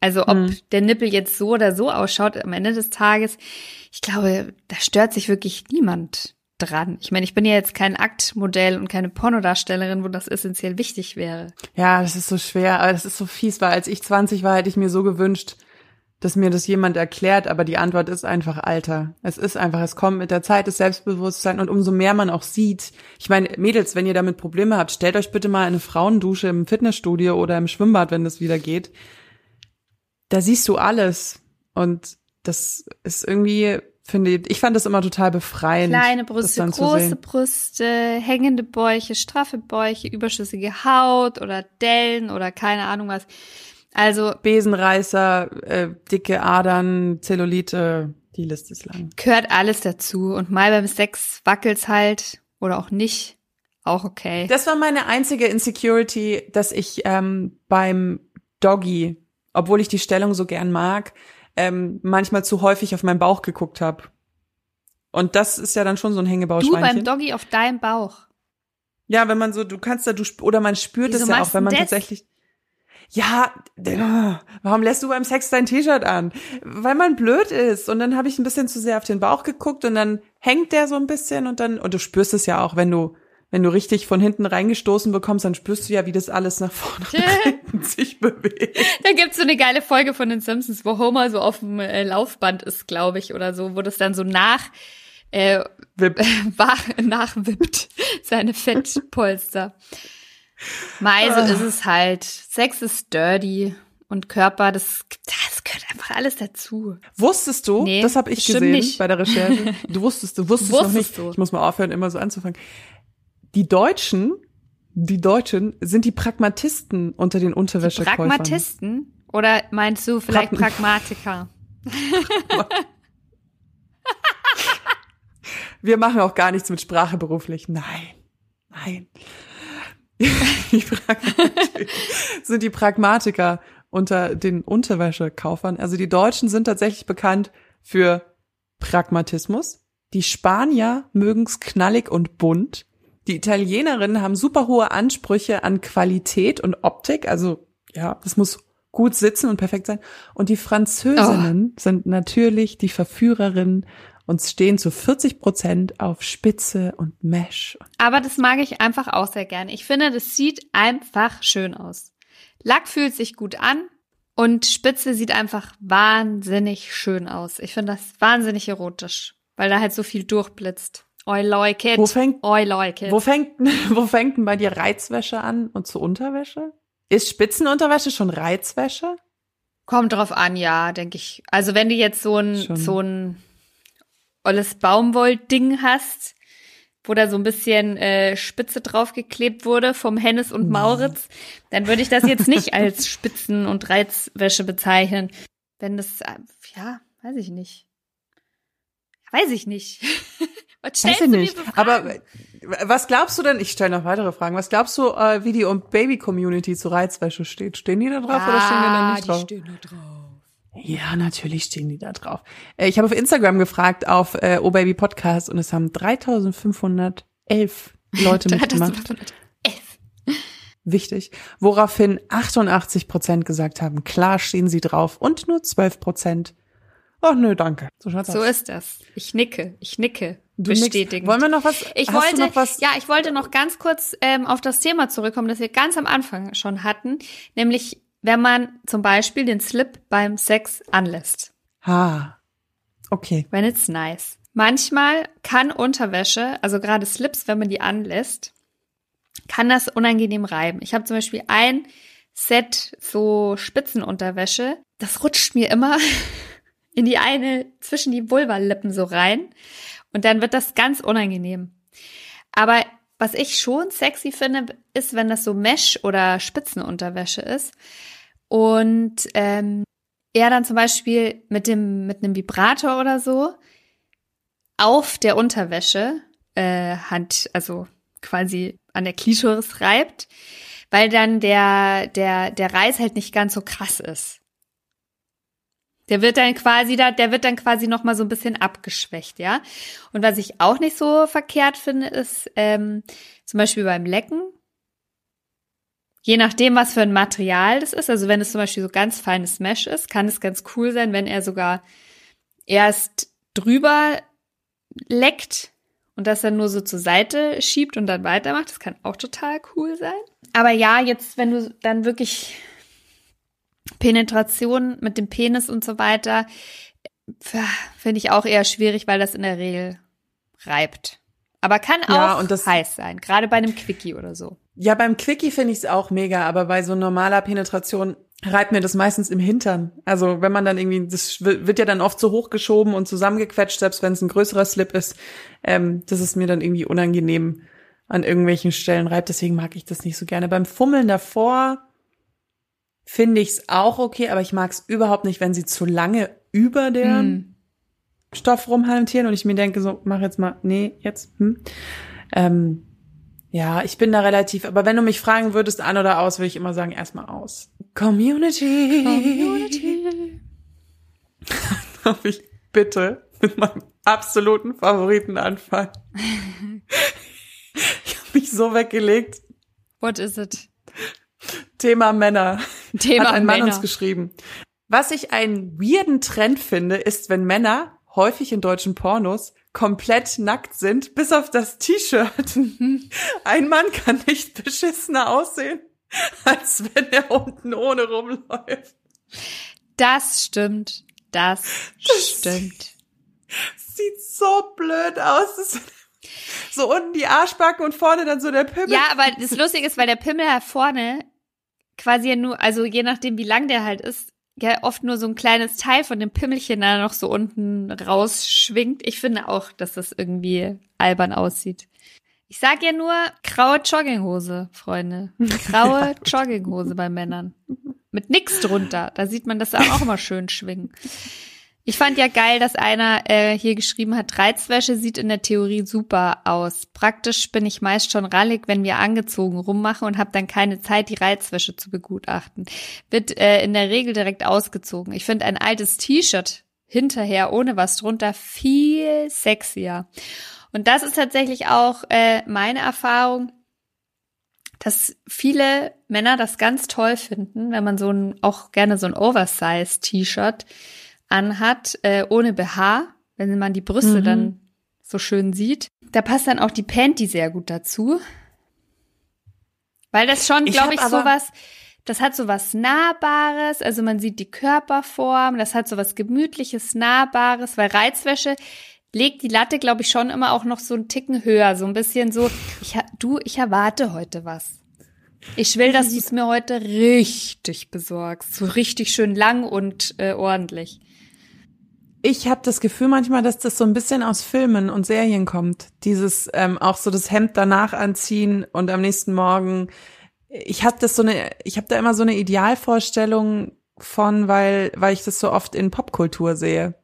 Also ob hm. der Nippel jetzt so oder so ausschaut am Ende des Tages, ich glaube, da stört sich wirklich niemand dran. Ich meine, ich bin ja jetzt kein Aktmodell und keine Pornodarstellerin, wo das essentiell wichtig wäre. Ja, das ist so schwer, aber das ist so fies, weil als ich 20 war, hätte ich mir so gewünscht, dass mir das jemand erklärt, aber die Antwort ist einfach Alter. Es ist einfach, es kommt mit der Zeit das Selbstbewusstsein und umso mehr man auch sieht. Ich meine, Mädels, wenn ihr damit Probleme habt, stellt euch bitte mal eine Frauendusche im Fitnessstudio oder im Schwimmbad, wenn das wieder geht. Da siehst du alles und das ist irgendwie finde ich, ich fand das immer total befreiend. Kleine Brüste, große Brüste, hängende Bäuche, straffe Bäuche, überschüssige Haut oder Dellen oder keine Ahnung was. Also Besenreißer, äh, dicke Adern, Zellulite, die Liste ist lang. Gehört alles dazu und mal beim Sex wackelt's halt oder auch nicht, auch okay. Das war meine einzige Insecurity, dass ich ähm, beim Doggy, obwohl ich die Stellung so gern mag, ähm, manchmal zu häufig auf meinen Bauch geguckt habe. Und das ist ja dann schon so ein Hängebauschweinchen. Du beim Doggy auf deinem Bauch. Ja, wenn man so, du kannst da, du oder man spürt es ja auch, wenn man das? tatsächlich. Ja, warum lässt du beim Sex dein T-Shirt an? Weil man blöd ist. Und dann habe ich ein bisschen zu sehr auf den Bauch geguckt und dann hängt der so ein bisschen und dann, und du spürst es ja auch, wenn du wenn du richtig von hinten reingestoßen bekommst, dann spürst du ja, wie das alles nach vorne sich bewegt. Da gibt's so eine geile Folge von den Simpsons, wo Homer so auf dem äh, Laufband ist, glaube ich, oder so, wo das dann so nach äh, Wip. nachwippt, seine Fettpolster. Mei, so ah. ist es halt. Sex ist dirty und Körper, das, das gehört einfach alles dazu. Wusstest du, nee, das habe ich gesehen nicht. bei der Recherche. Du wusstest, du wusstest, wusstest noch nicht. Du. Ich muss mal aufhören, immer so anzufangen die Deutschen, die Deutschen sind die Pragmatisten unter den Unterwäschekäufern. Die Pragmatisten? Oder meinst du vielleicht Prag Pragmatiker? Wir machen auch gar nichts mit Sprache beruflich. Nein, nein. Die sind die Pragmatiker unter den Unterwäschekaufern. Also die Deutschen sind tatsächlich bekannt für Pragmatismus. Die Spanier mögen's knallig und bunt. Die Italienerinnen haben super hohe Ansprüche an Qualität und Optik, also ja, das muss gut sitzen und perfekt sein. Und die Französinnen oh. sind natürlich die Verführerinnen und stehen zu 40 Prozent auf Spitze und Mesh. Aber das mag ich einfach auch sehr gerne. Ich finde, das sieht einfach schön aus. Lack fühlt sich gut an und Spitze sieht einfach wahnsinnig schön aus. Ich finde das wahnsinnig erotisch, weil da halt so viel durchblitzt. I like it. Wo fängt, I like it. Wo fängt, wo fängt denn bei dir Reizwäsche an und zu Unterwäsche? Ist Spitzenunterwäsche schon Reizwäsche? Kommt drauf an, ja, denke ich. Also wenn du jetzt so ein, schon. so ein olles Baumwoll-Ding hast, wo da so ein bisschen äh, Spitze draufgeklebt wurde vom Hennes und Mauritz, dann würde ich das jetzt nicht als Spitzen- und Reizwäsche bezeichnen. Wenn das, äh, ja, weiß ich nicht. Weiß ich nicht. Was stellst Weiß ich nicht. Aber was glaubst du denn? Ich stelle noch weitere Fragen. Was glaubst du, äh, wie die Baby-Community zu Reizwäsche steht? Stehen die da drauf ja, oder stehen die da nicht drauf? Die stehen da drauf. Ja, natürlich stehen die da drauf. Äh, Ich habe auf Instagram gefragt, auf äh, Oh Baby Podcast und es haben 3511 Leute mitgemacht. 3511. Wichtig. Woraufhin 88 Prozent gesagt haben, klar stehen sie drauf und nur 12 Prozent. Ach nö, danke. So So ist das. Ich nicke, ich nicke. Du bestätigen. Wollen wir noch was? Ich hast wollte, du noch was? ja, ich wollte noch ganz kurz ähm, auf das Thema zurückkommen, das wir ganz am Anfang schon hatten, nämlich wenn man zum Beispiel den Slip beim Sex anlässt. Ha. Okay. When it's nice. Manchmal kann Unterwäsche, also gerade Slips, wenn man die anlässt, kann das unangenehm reiben. Ich habe zum Beispiel ein Set so Spitzenunterwäsche, das rutscht mir immer in die eine, zwischen die Vulvalippen so rein und dann wird das ganz unangenehm. Aber was ich schon sexy finde, ist, wenn das so Mesh- oder Spitzenunterwäsche ist und ähm, er dann zum Beispiel mit dem mit einem Vibrator oder so auf der Unterwäsche äh, Hand, also quasi an der Klitoris reibt, weil dann der der der Reiß halt nicht ganz so krass ist. Der wird dann quasi da, der wird dann quasi noch mal so ein bisschen abgeschwächt, ja. Und was ich auch nicht so verkehrt finde, ist ähm, zum Beispiel beim Lecken. Je nachdem, was für ein Material das ist, also wenn es zum Beispiel so ganz feines Mesh ist, kann es ganz cool sein, wenn er sogar erst drüber leckt und das dann nur so zur Seite schiebt und dann weitermacht. Das kann auch total cool sein. Aber ja, jetzt, wenn du dann wirklich Penetration mit dem Penis und so weiter, äh, finde ich auch eher schwierig, weil das in der Regel reibt. Aber kann Ja, auch und das- heiß sein, gerade bei einem Quickie oder so. Ja, beim Quickie finde ich es auch mega, aber bei so normaler Penetration reibt mir das meistens im Hintern. Also wenn man dann irgendwie, das wird ja dann oft so hochgeschoben und zusammengequetscht, selbst wenn es ein größerer Slip ist. Ähm, das ist mir dann irgendwie unangenehm an irgendwelchen Stellen reibt. Deswegen mag ich das nicht so gerne. Beim Fummeln davor finde ich es auch okay, aber ich mag es überhaupt nicht, wenn sie zu lange über der Mm. Stoff rumhantieren und ich mir denke so, mach jetzt mal, nee, jetzt, hm. Ähm, ja, ich bin da relativ, aber wenn du mich fragen würdest, an oder aus, würde ich immer sagen, erstmal aus. Community. Community. Darf ich bitte mit meinem absoluten Favoriten anfangen? ich habe mich so weggelegt. What is it? Thema Männer. Thema Hat ein Mann Männer. uns geschrieben. Was ich einen weirden Trend finde, ist, wenn Männer, häufig in deutschen Pornos, komplett nackt sind, bis auf das T-Shirt. Ein Mann kann nicht beschissener aussehen, als wenn er unten ohne rumläuft. Das stimmt. Das, stimmt. Sieht so blöd aus. Das so unten die Arschbacke und vorne dann so der Pimmel. Ja, aber das Lustige ist, weil der Pimmel da vorne quasi ja nur, also je nachdem, wie lang der halt ist, ja oft nur so ein kleines Teil von dem Pimmelchen da noch so unten rausschwingt. Ich finde auch, dass das irgendwie albern aussieht. Ich sag ja nur graue Jogginghose, Freunde. Graue Jogginghose bei Männern. Mit nix drunter. Da sieht man das auch immer schön schwingen. Ich fand ja geil, dass einer äh, hier geschrieben hat, Reizwäsche sieht in der Theorie super aus. Praktisch bin ich meist schon rallig, wenn wir angezogen rummachen und habe dann keine Zeit, die Reizwäsche zu begutachten. Wird äh, in der Regel direkt ausgezogen. Ich finde ein altes T-Shirt hinterher ohne was drunter viel sexier. Und das ist tatsächlich auch äh, meine Erfahrung, dass viele Männer das ganz toll finden, wenn man so ein, auch gerne so ein Oversize-T-Shirt anhat, äh, ohne BH, wenn man die Brüste Mhm. dann so schön sieht. Da passt dann auch die Panty sehr gut dazu. Weil das schon, Ich glaube ich, aber- sowas, das hat sowas Nahbares, also man sieht die Körperform, das hat sowas Gemütliches, Nahbares, weil Reizwäsche legt die Latte, glaube ich, schon immer auch noch so einen Ticken höher, so ein bisschen so, ich, du, ich erwarte heute was. Ich will, dass du es mir heute richtig besorgst, so richtig schön lang und äh, ordentlich. Ich habe das Gefühl manchmal, dass das so ein bisschen aus Filmen und Serien kommt. Dieses ähm, auch so das Hemd danach anziehen und am nächsten Morgen. Ich habe das so eine, ich habe da immer so eine Idealvorstellung von, weil weil ich das so oft in Popkultur sehe.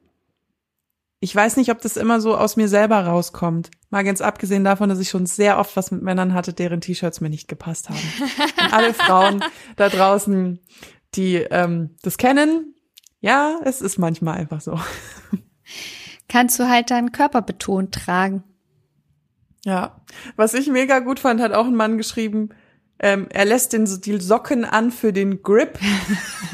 Ich weiß nicht, ob das immer so aus mir selber rauskommt. Mal ganz abgesehen davon, dass ich schon sehr oft was mit Männern hatte, deren T-Shirts mir nicht gepasst haben. Und alle Frauen da draußen, die ähm, das kennen, Ja, es ist manchmal einfach so. Kannst du halt deinen Körper betont tragen. Ja, was ich mega gut fand, hat auch ein Mann geschrieben, ähm, er lässt den, die Socken an für den Grip.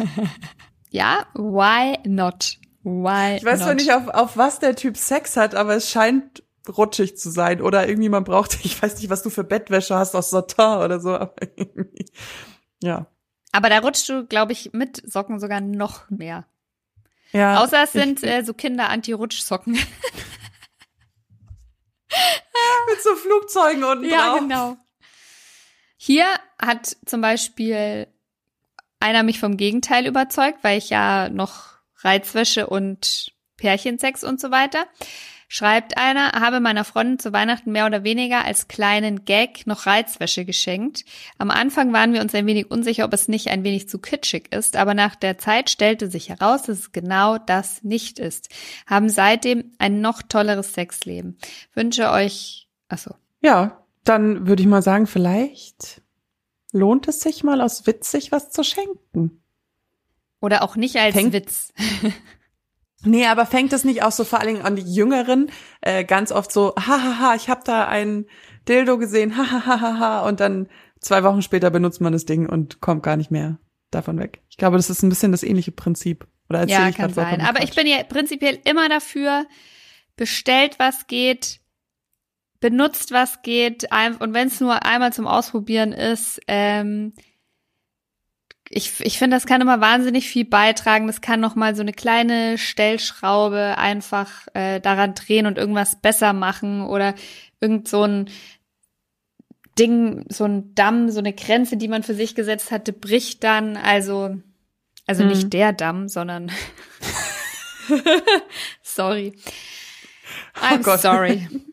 ja, why not? Why ich weiß not? zwar nicht, auf, auf was der Typ Sex hat, aber es scheint rutschig zu sein. Oder irgendwie man braucht, ich weiß nicht, was du für Bettwäsche hast aus Satin oder so, aber irgendwie, ja. Aber da rutschst du, glaube ich, mit Socken sogar noch mehr. Ja. Außer es sind äh, so Kinder-Anti-Rutschsocken. Mit so Flugzeugen unten ja, drauf. Ja, genau. Hier hat zum Beispiel einer mich vom Gegenteil überzeugt, weil ich ja noch Reizwäsche und Pärchensex und so weiter. Schreibt einer, habe meiner Freundin zu Weihnachten mehr oder weniger als kleinen Gag noch Reizwäsche geschenkt. Am Anfang waren wir uns ein wenig unsicher, ob es nicht ein wenig zu kitschig ist, aber nach der Zeit stellte sich heraus, dass es genau das nicht ist. Haben seitdem ein noch tolleres Sexleben. Wünsche euch, achso. Ja, dann würde ich mal sagen, vielleicht lohnt es sich mal aus witzig was zu schenken. Oder auch nicht als Fängt Witz. Nee, aber fängt es nicht auch so vor allen Dingen an die Jüngeren äh, ganz oft so, hahaha, ich habe da ein Dildo gesehen, hahaha, und dann zwei Wochen später benutzt man das Ding und kommt gar nicht mehr davon weg. Ich glaube, das ist ein bisschen das ähnliche Prinzip. Oder erzähl ja, ich kann sein. Aber Quatsch? ich bin ja prinzipiell immer dafür, bestellt was geht, benutzt was geht, und wenn es nur einmal zum Ausprobieren ist, ähm, ich, ich finde, das kann immer wahnsinnig viel beitragen. Das kann noch mal so eine kleine Stellschraube einfach äh, daran drehen und irgendwas besser machen oder irgend so ein Ding, so ein Damm, so eine Grenze, die man für sich gesetzt hatte, bricht dann. Also, also Hm. nicht der Damm, sondern sorry. I'm Oh Gott. sorry.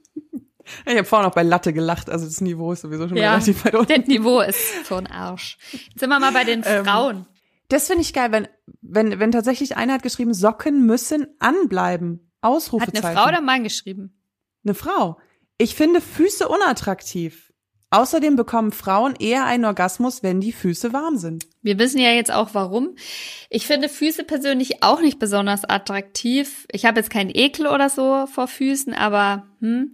Ich habe vorhin auch bei Latte gelacht, also das Niveau ist sowieso schon Ja, relativ weit unten. das Niveau ist ein Arsch. Jetzt sind wir mal bei den Ähm, Frauen. Das finde ich geil, wenn, wenn, wenn tatsächlich einer hat geschrieben, Socken müssen anbleiben. Hat Ausrufezeichen. eine Frau oder ein Mann geschrieben? Eine Frau. Ich finde Füße unattraktiv. Außerdem bekommen Frauen eher einen Orgasmus, wenn die Füße warm sind. Wir wissen ja jetzt auch warum. Ich finde Füße persönlich auch nicht besonders attraktiv. Ich habe jetzt keinen Ekel oder so vor Füßen, aber hm,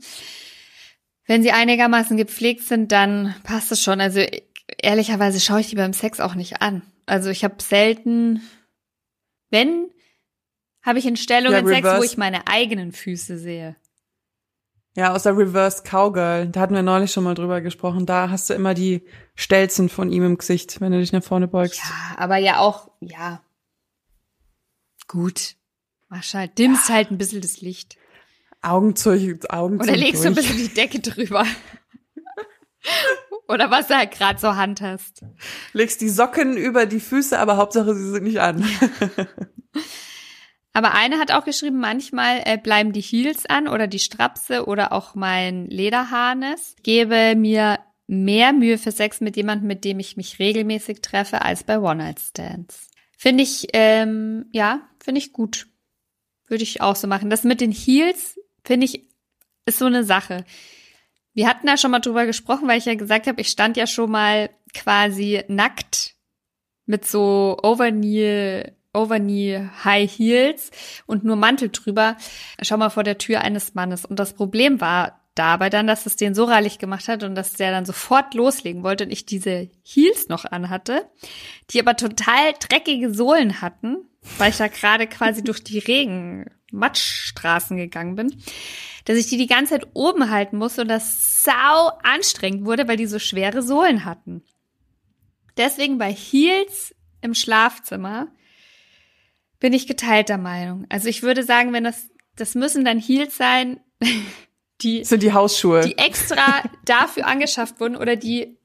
wenn sie einigermaßen gepflegt sind, dann passt es schon. Also ehrlicherweise schaue ich die beim Sex auch nicht an. Also ich habe selten, wenn, habe ich in Stellungen Ja, Sex, wo ich meine eigenen Füße sehe. Ja, aus der Reverse Cowgirl, da hatten wir neulich schon mal drüber gesprochen. Da hast du immer die Stelzen von ihm im Gesicht, wenn du dich nach vorne beugst. Ja, aber ja auch, ja. Gut. Machst halt, dimmst halt ein bisschen das Licht. Augen zu, Augen Oder legst du ein durch. bisschen die Decke drüber. Oder was du halt gerade so handhast. Legst die Socken über die Füße, aber Hauptsache sie sind nicht an. Aber eine hat auch geschrieben, manchmal äh, bleiben die Heels an oder die Strapse oder auch mein Lederharnes. Gebe mir mehr Mühe für Sex mit jemandem, mit dem ich mich regelmäßig treffe, als bei One-Night-Stands. Finde ich, ähm, ja, finde ich gut. Würde ich auch so machen. Das mit den Heels, finde ich, ist so eine Sache. Wir hatten da schon mal drüber gesprochen, weil ich ja gesagt habe, ich stand ja schon mal quasi nackt mit so Overknee, Overknee High Heels und nur Mantel drüber. Schau mal vor der Tür eines Mannes. Und das Problem war dabei dann, dass es den so rallig gemacht hat und dass der dann sofort loslegen wollte und ich diese Heels noch anhatte, die aber total dreckige Sohlen hatten, weil ich da gerade quasi durch die Regen Matschstraßen gegangen bin, dass ich die die ganze Zeit oben halten musste und das sau anstrengend wurde, weil die so schwere Sohlen hatten. Deswegen bei Heels im Schlafzimmer bin ich geteilter Meinung. Also ich würde sagen, wenn das, das müssen dann Heels sein, die, Das sind die Hausschuhe. die extra dafür angeschafft wurden oder die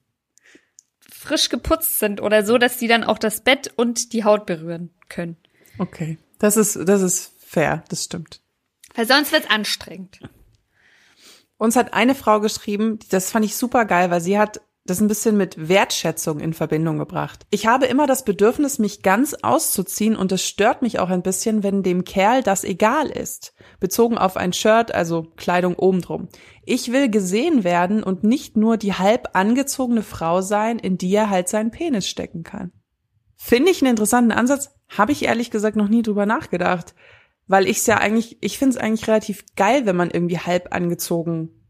frisch geputzt sind oder so, dass die dann auch das Bett und die Haut berühren können. Okay. Das ist, das ist fair, das stimmt. Weil sonst wird's anstrengend. Uns hat eine Frau geschrieben, das fand ich super geil, weil sie hat das ein bisschen mit Wertschätzung in Verbindung gebracht. Ich habe immer das Bedürfnis, mich ganz auszuziehen und es stört mich auch ein bisschen, wenn dem Kerl das egal ist. Bezogen auf ein Shirt, also Kleidung obendrum. Ich will gesehen werden und nicht nur die halb angezogene Frau sein, in die er halt seinen Penis stecken kann. Finde ich einen interessanten Ansatz, habe ich ehrlich gesagt noch nie drüber nachgedacht. Weil ich es ja eigentlich, ich finde es eigentlich relativ geil, wenn man irgendwie halb angezogen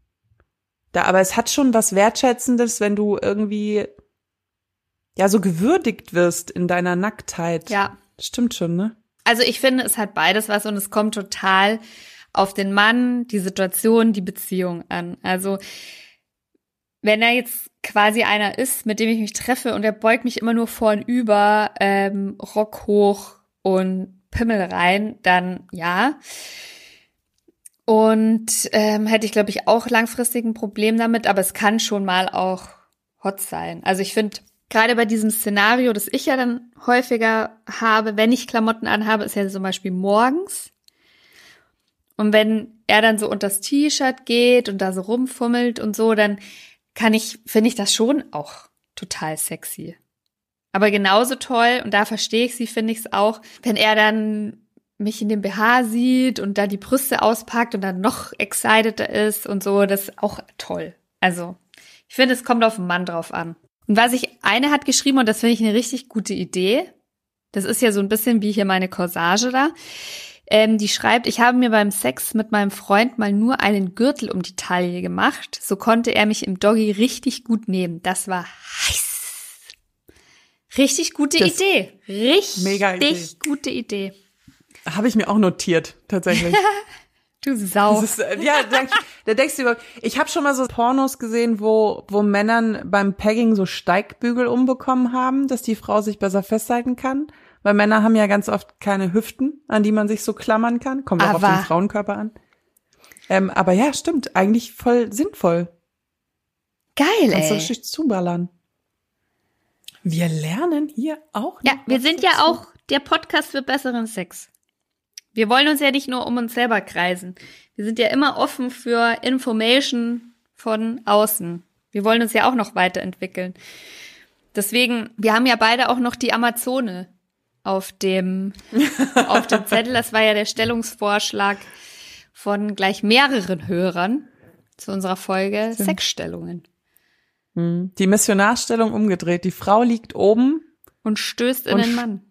da, aber es hat schon was Wertschätzendes, wenn du irgendwie ja so gewürdigt wirst in deiner Nacktheit. Ja. Stimmt schon, ne? Also ich finde, es hat beides was und es kommt total auf den Mann, die Situation, die Beziehung an. Also wenn er jetzt quasi einer ist, mit dem ich mich treffe und er beugt mich immer nur vornüber, ähm, Rock hoch und Pimmel rein, dann ja. Und ähm, hätte ich, glaube ich, auch langfristig ein Problem damit, aber es kann schon mal auch hot sein. Also ich finde, gerade bei diesem Szenario, das ich ja dann häufiger habe, wenn ich Klamotten anhabe, ist ja zum Beispiel morgens. Und wenn er dann so unter das T-Shirt geht und da so rumfummelt und so, dann kann ich, finde ich das schon auch total sexy. Aber genauso toll, und da verstehe ich sie, finde ich es auch, wenn er dann mich in dem BH sieht und da die Brüste auspackt und dann noch exciteder ist und so, das ist auch toll. Also, ich finde, es kommt auf den Mann drauf an. Und was ich, eine hat geschrieben, und das finde ich eine richtig gute Idee, das ist ja so ein bisschen wie hier meine Corsage da, ähm, die schreibt, ich habe mir beim Sex mit meinem Freund mal nur einen Gürtel um die Taille gemacht. So konnte er mich im Doggy richtig gut nehmen. Das war heiß. Richtig gute das Idee. Richtig mega Idee. gute Idee. Habe ich mir auch notiert, tatsächlich. du Sau. Ist, äh, ja, da, da denkst du. Ich habe schon mal so Pornos gesehen, wo, wo Männern beim Pegging so Steigbügel umbekommen haben, dass die Frau sich besser festhalten kann. Weil Männer haben ja ganz oft keine Hüften, an die man sich so klammern kann. Kommt auch auf den Frauenkörper an. Ähm, aber ja, stimmt. Eigentlich voll sinnvoll. Geil, Kannst ey. Kannst du richtig zuballern. Wir lernen hier auch. Ja, wir sind ja auch der Podcast für besseren Sex. Wir wollen uns ja nicht nur um uns selber kreisen. Wir sind ja immer offen für Information von außen. Wir wollen uns ja auch noch weiterentwickeln. Deswegen, wir haben ja beide auch noch die Amazone auf dem, auf dem Zettel. Das war ja der Stellungsvorschlag von gleich mehreren Hörern zu unserer Folge Stimmt. Sexstellungen. Hm. Die Missionarstellung umgedreht. Die Frau liegt oben und stößt in und den Mann.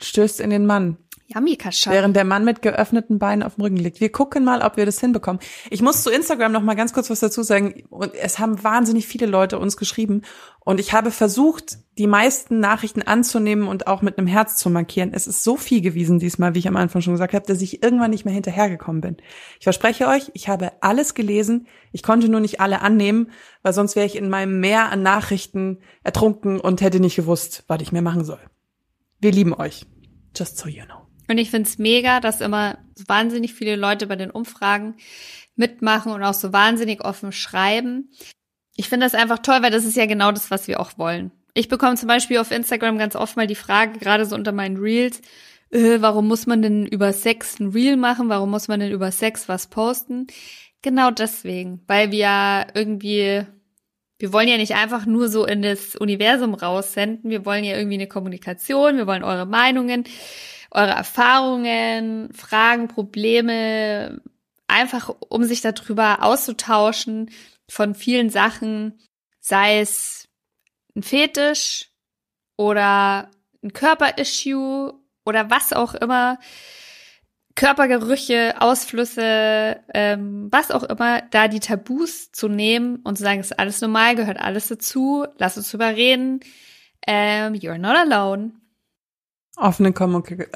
Stößt in den Mann. Yummy Kascha. Während der Mann mit geöffneten Beinen auf dem Rücken liegt. Wir gucken mal, ob wir das hinbekommen. Ich muss zu Instagram noch mal ganz kurz was dazu sagen. Und es haben wahnsinnig viele Leute uns geschrieben. Und ich habe versucht, die meisten Nachrichten anzunehmen und auch mit einem Herz zu markieren. Es ist so viel gewesen diesmal, wie ich am Anfang schon gesagt habe, dass ich irgendwann nicht mehr hinterhergekommen bin. Ich verspreche euch, ich habe alles gelesen. Ich konnte nur nicht alle annehmen, weil sonst wäre ich in meinem Meer an Nachrichten ertrunken und hätte nicht gewusst, was ich mir machen soll. Wir lieben euch. Just so you know. Und ich find's mega, dass immer so wahnsinnig viele Leute bei den Umfragen mitmachen und auch so wahnsinnig offen schreiben. Ich finde das einfach toll, weil das ist ja genau das, was wir auch wollen. Ich bekomme zum Beispiel auf Instagram ganz oft mal die Frage, gerade so unter meinen Reels, äh, warum muss man denn über Sex ein Reel machen? Warum muss man denn über Sex was posten? Genau deswegen, weil wir irgendwie, wir wollen ja nicht einfach nur so in das Universum raussenden, wir wollen ja irgendwie eine Kommunikation, wir wollen eure Meinungen eure Erfahrungen, Fragen, Probleme, einfach um sich darüber auszutauschen von vielen Sachen, sei es ein Fetisch oder ein Körperissue oder was auch immer, Körpergerüche, Ausflüsse, ähm, was auch immer, da die Tabus zu nehmen und zu sagen, es ist alles normal, gehört alles dazu, lass uns drüber reden. Ähm, you're not alone. Offene, Kommunik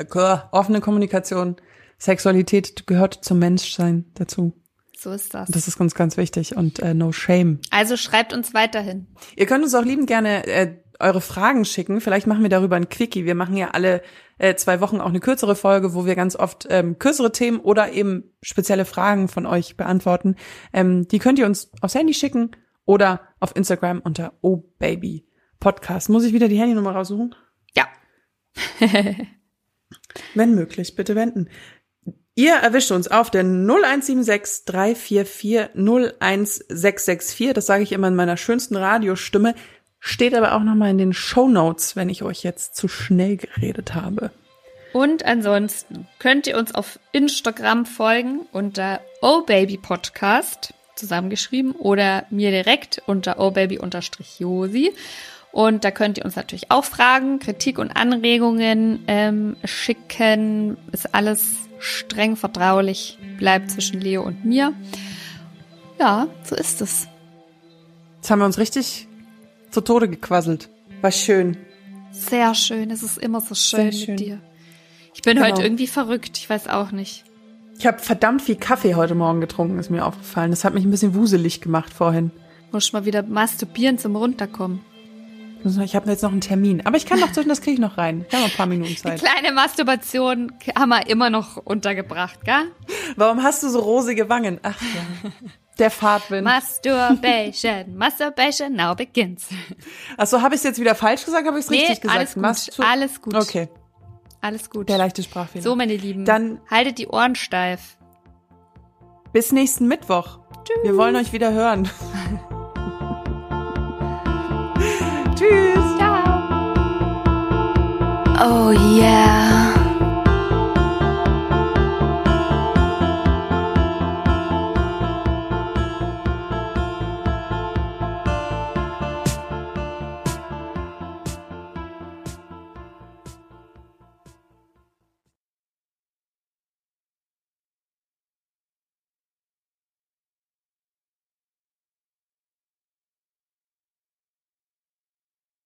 offene Kommunikation, Sexualität gehört zum Menschsein dazu. So ist das. Das ist uns ganz wichtig und äh, no shame. Also schreibt uns weiterhin. Ihr könnt uns auch lieben gerne äh, eure Fragen schicken. Vielleicht machen wir darüber ein Quickie. Wir machen ja alle äh, zwei Wochen auch eine kürzere Folge, wo wir ganz oft ähm, kürzere Themen oder eben spezielle Fragen von euch beantworten. Ähm, die könnt ihr uns aufs Handy schicken oder auf Instagram unter Oh Baby Podcast. Muss ich wieder die Handynummer raussuchen? Ja, Wenn möglich, bitte wenden. Ihr erwischt uns auf der 0176 344 01664. Das sage ich immer in meiner schönsten Radiostimme. Steht aber auch nochmal in den Show Notes, wenn ich euch jetzt zu schnell geredet habe. Und ansonsten könnt ihr uns auf Instagram folgen unter Oh Baby Podcast zusammengeschrieben oder mir direkt unter ohbaby-josi. Und da könnt ihr uns natürlich auch Fragen, Kritik und Anregungen ähm, schicken. Ist alles streng vertraulich, bleibt zwischen Leo und mir. Ja, so ist es. Jetzt haben wir uns richtig zu Tode gequasselt. War schön. Sehr schön. Es ist immer so schön, schön. mit dir. Ich bin Genau. heute irgendwie verrückt. Ich weiß auch nicht. Ich habe verdammt viel Kaffee heute Morgen getrunken, ist mir aufgefallen. Das hat mich ein bisschen wuselig gemacht vorhin. Muss mal wieder masturbieren zum Runterkommen. Ich habe jetzt noch einen Termin. Aber ich kann noch zwischen, das kriege ich noch rein. Ich habe noch ein paar Minuten Zeit. Kleine Masturbation haben wir immer noch untergebracht, gell? Warum hast du so rosige Wangen? Ach ja. Der Fahrtwind. Masturbation, Masturbation now begins. Achso, habe ich es jetzt wieder falsch gesagt? Habe ich es Nee, richtig gesagt? alles gut, Mastur- alles gut. Okay, Alles gut. der leichte Sprachfehler. So, meine Lieben. Dann- haltet die Ohren steif. Bis nächsten Mittwoch. Wir wollen euch wieder hören. Tschüss. Ciao. Oh yeah.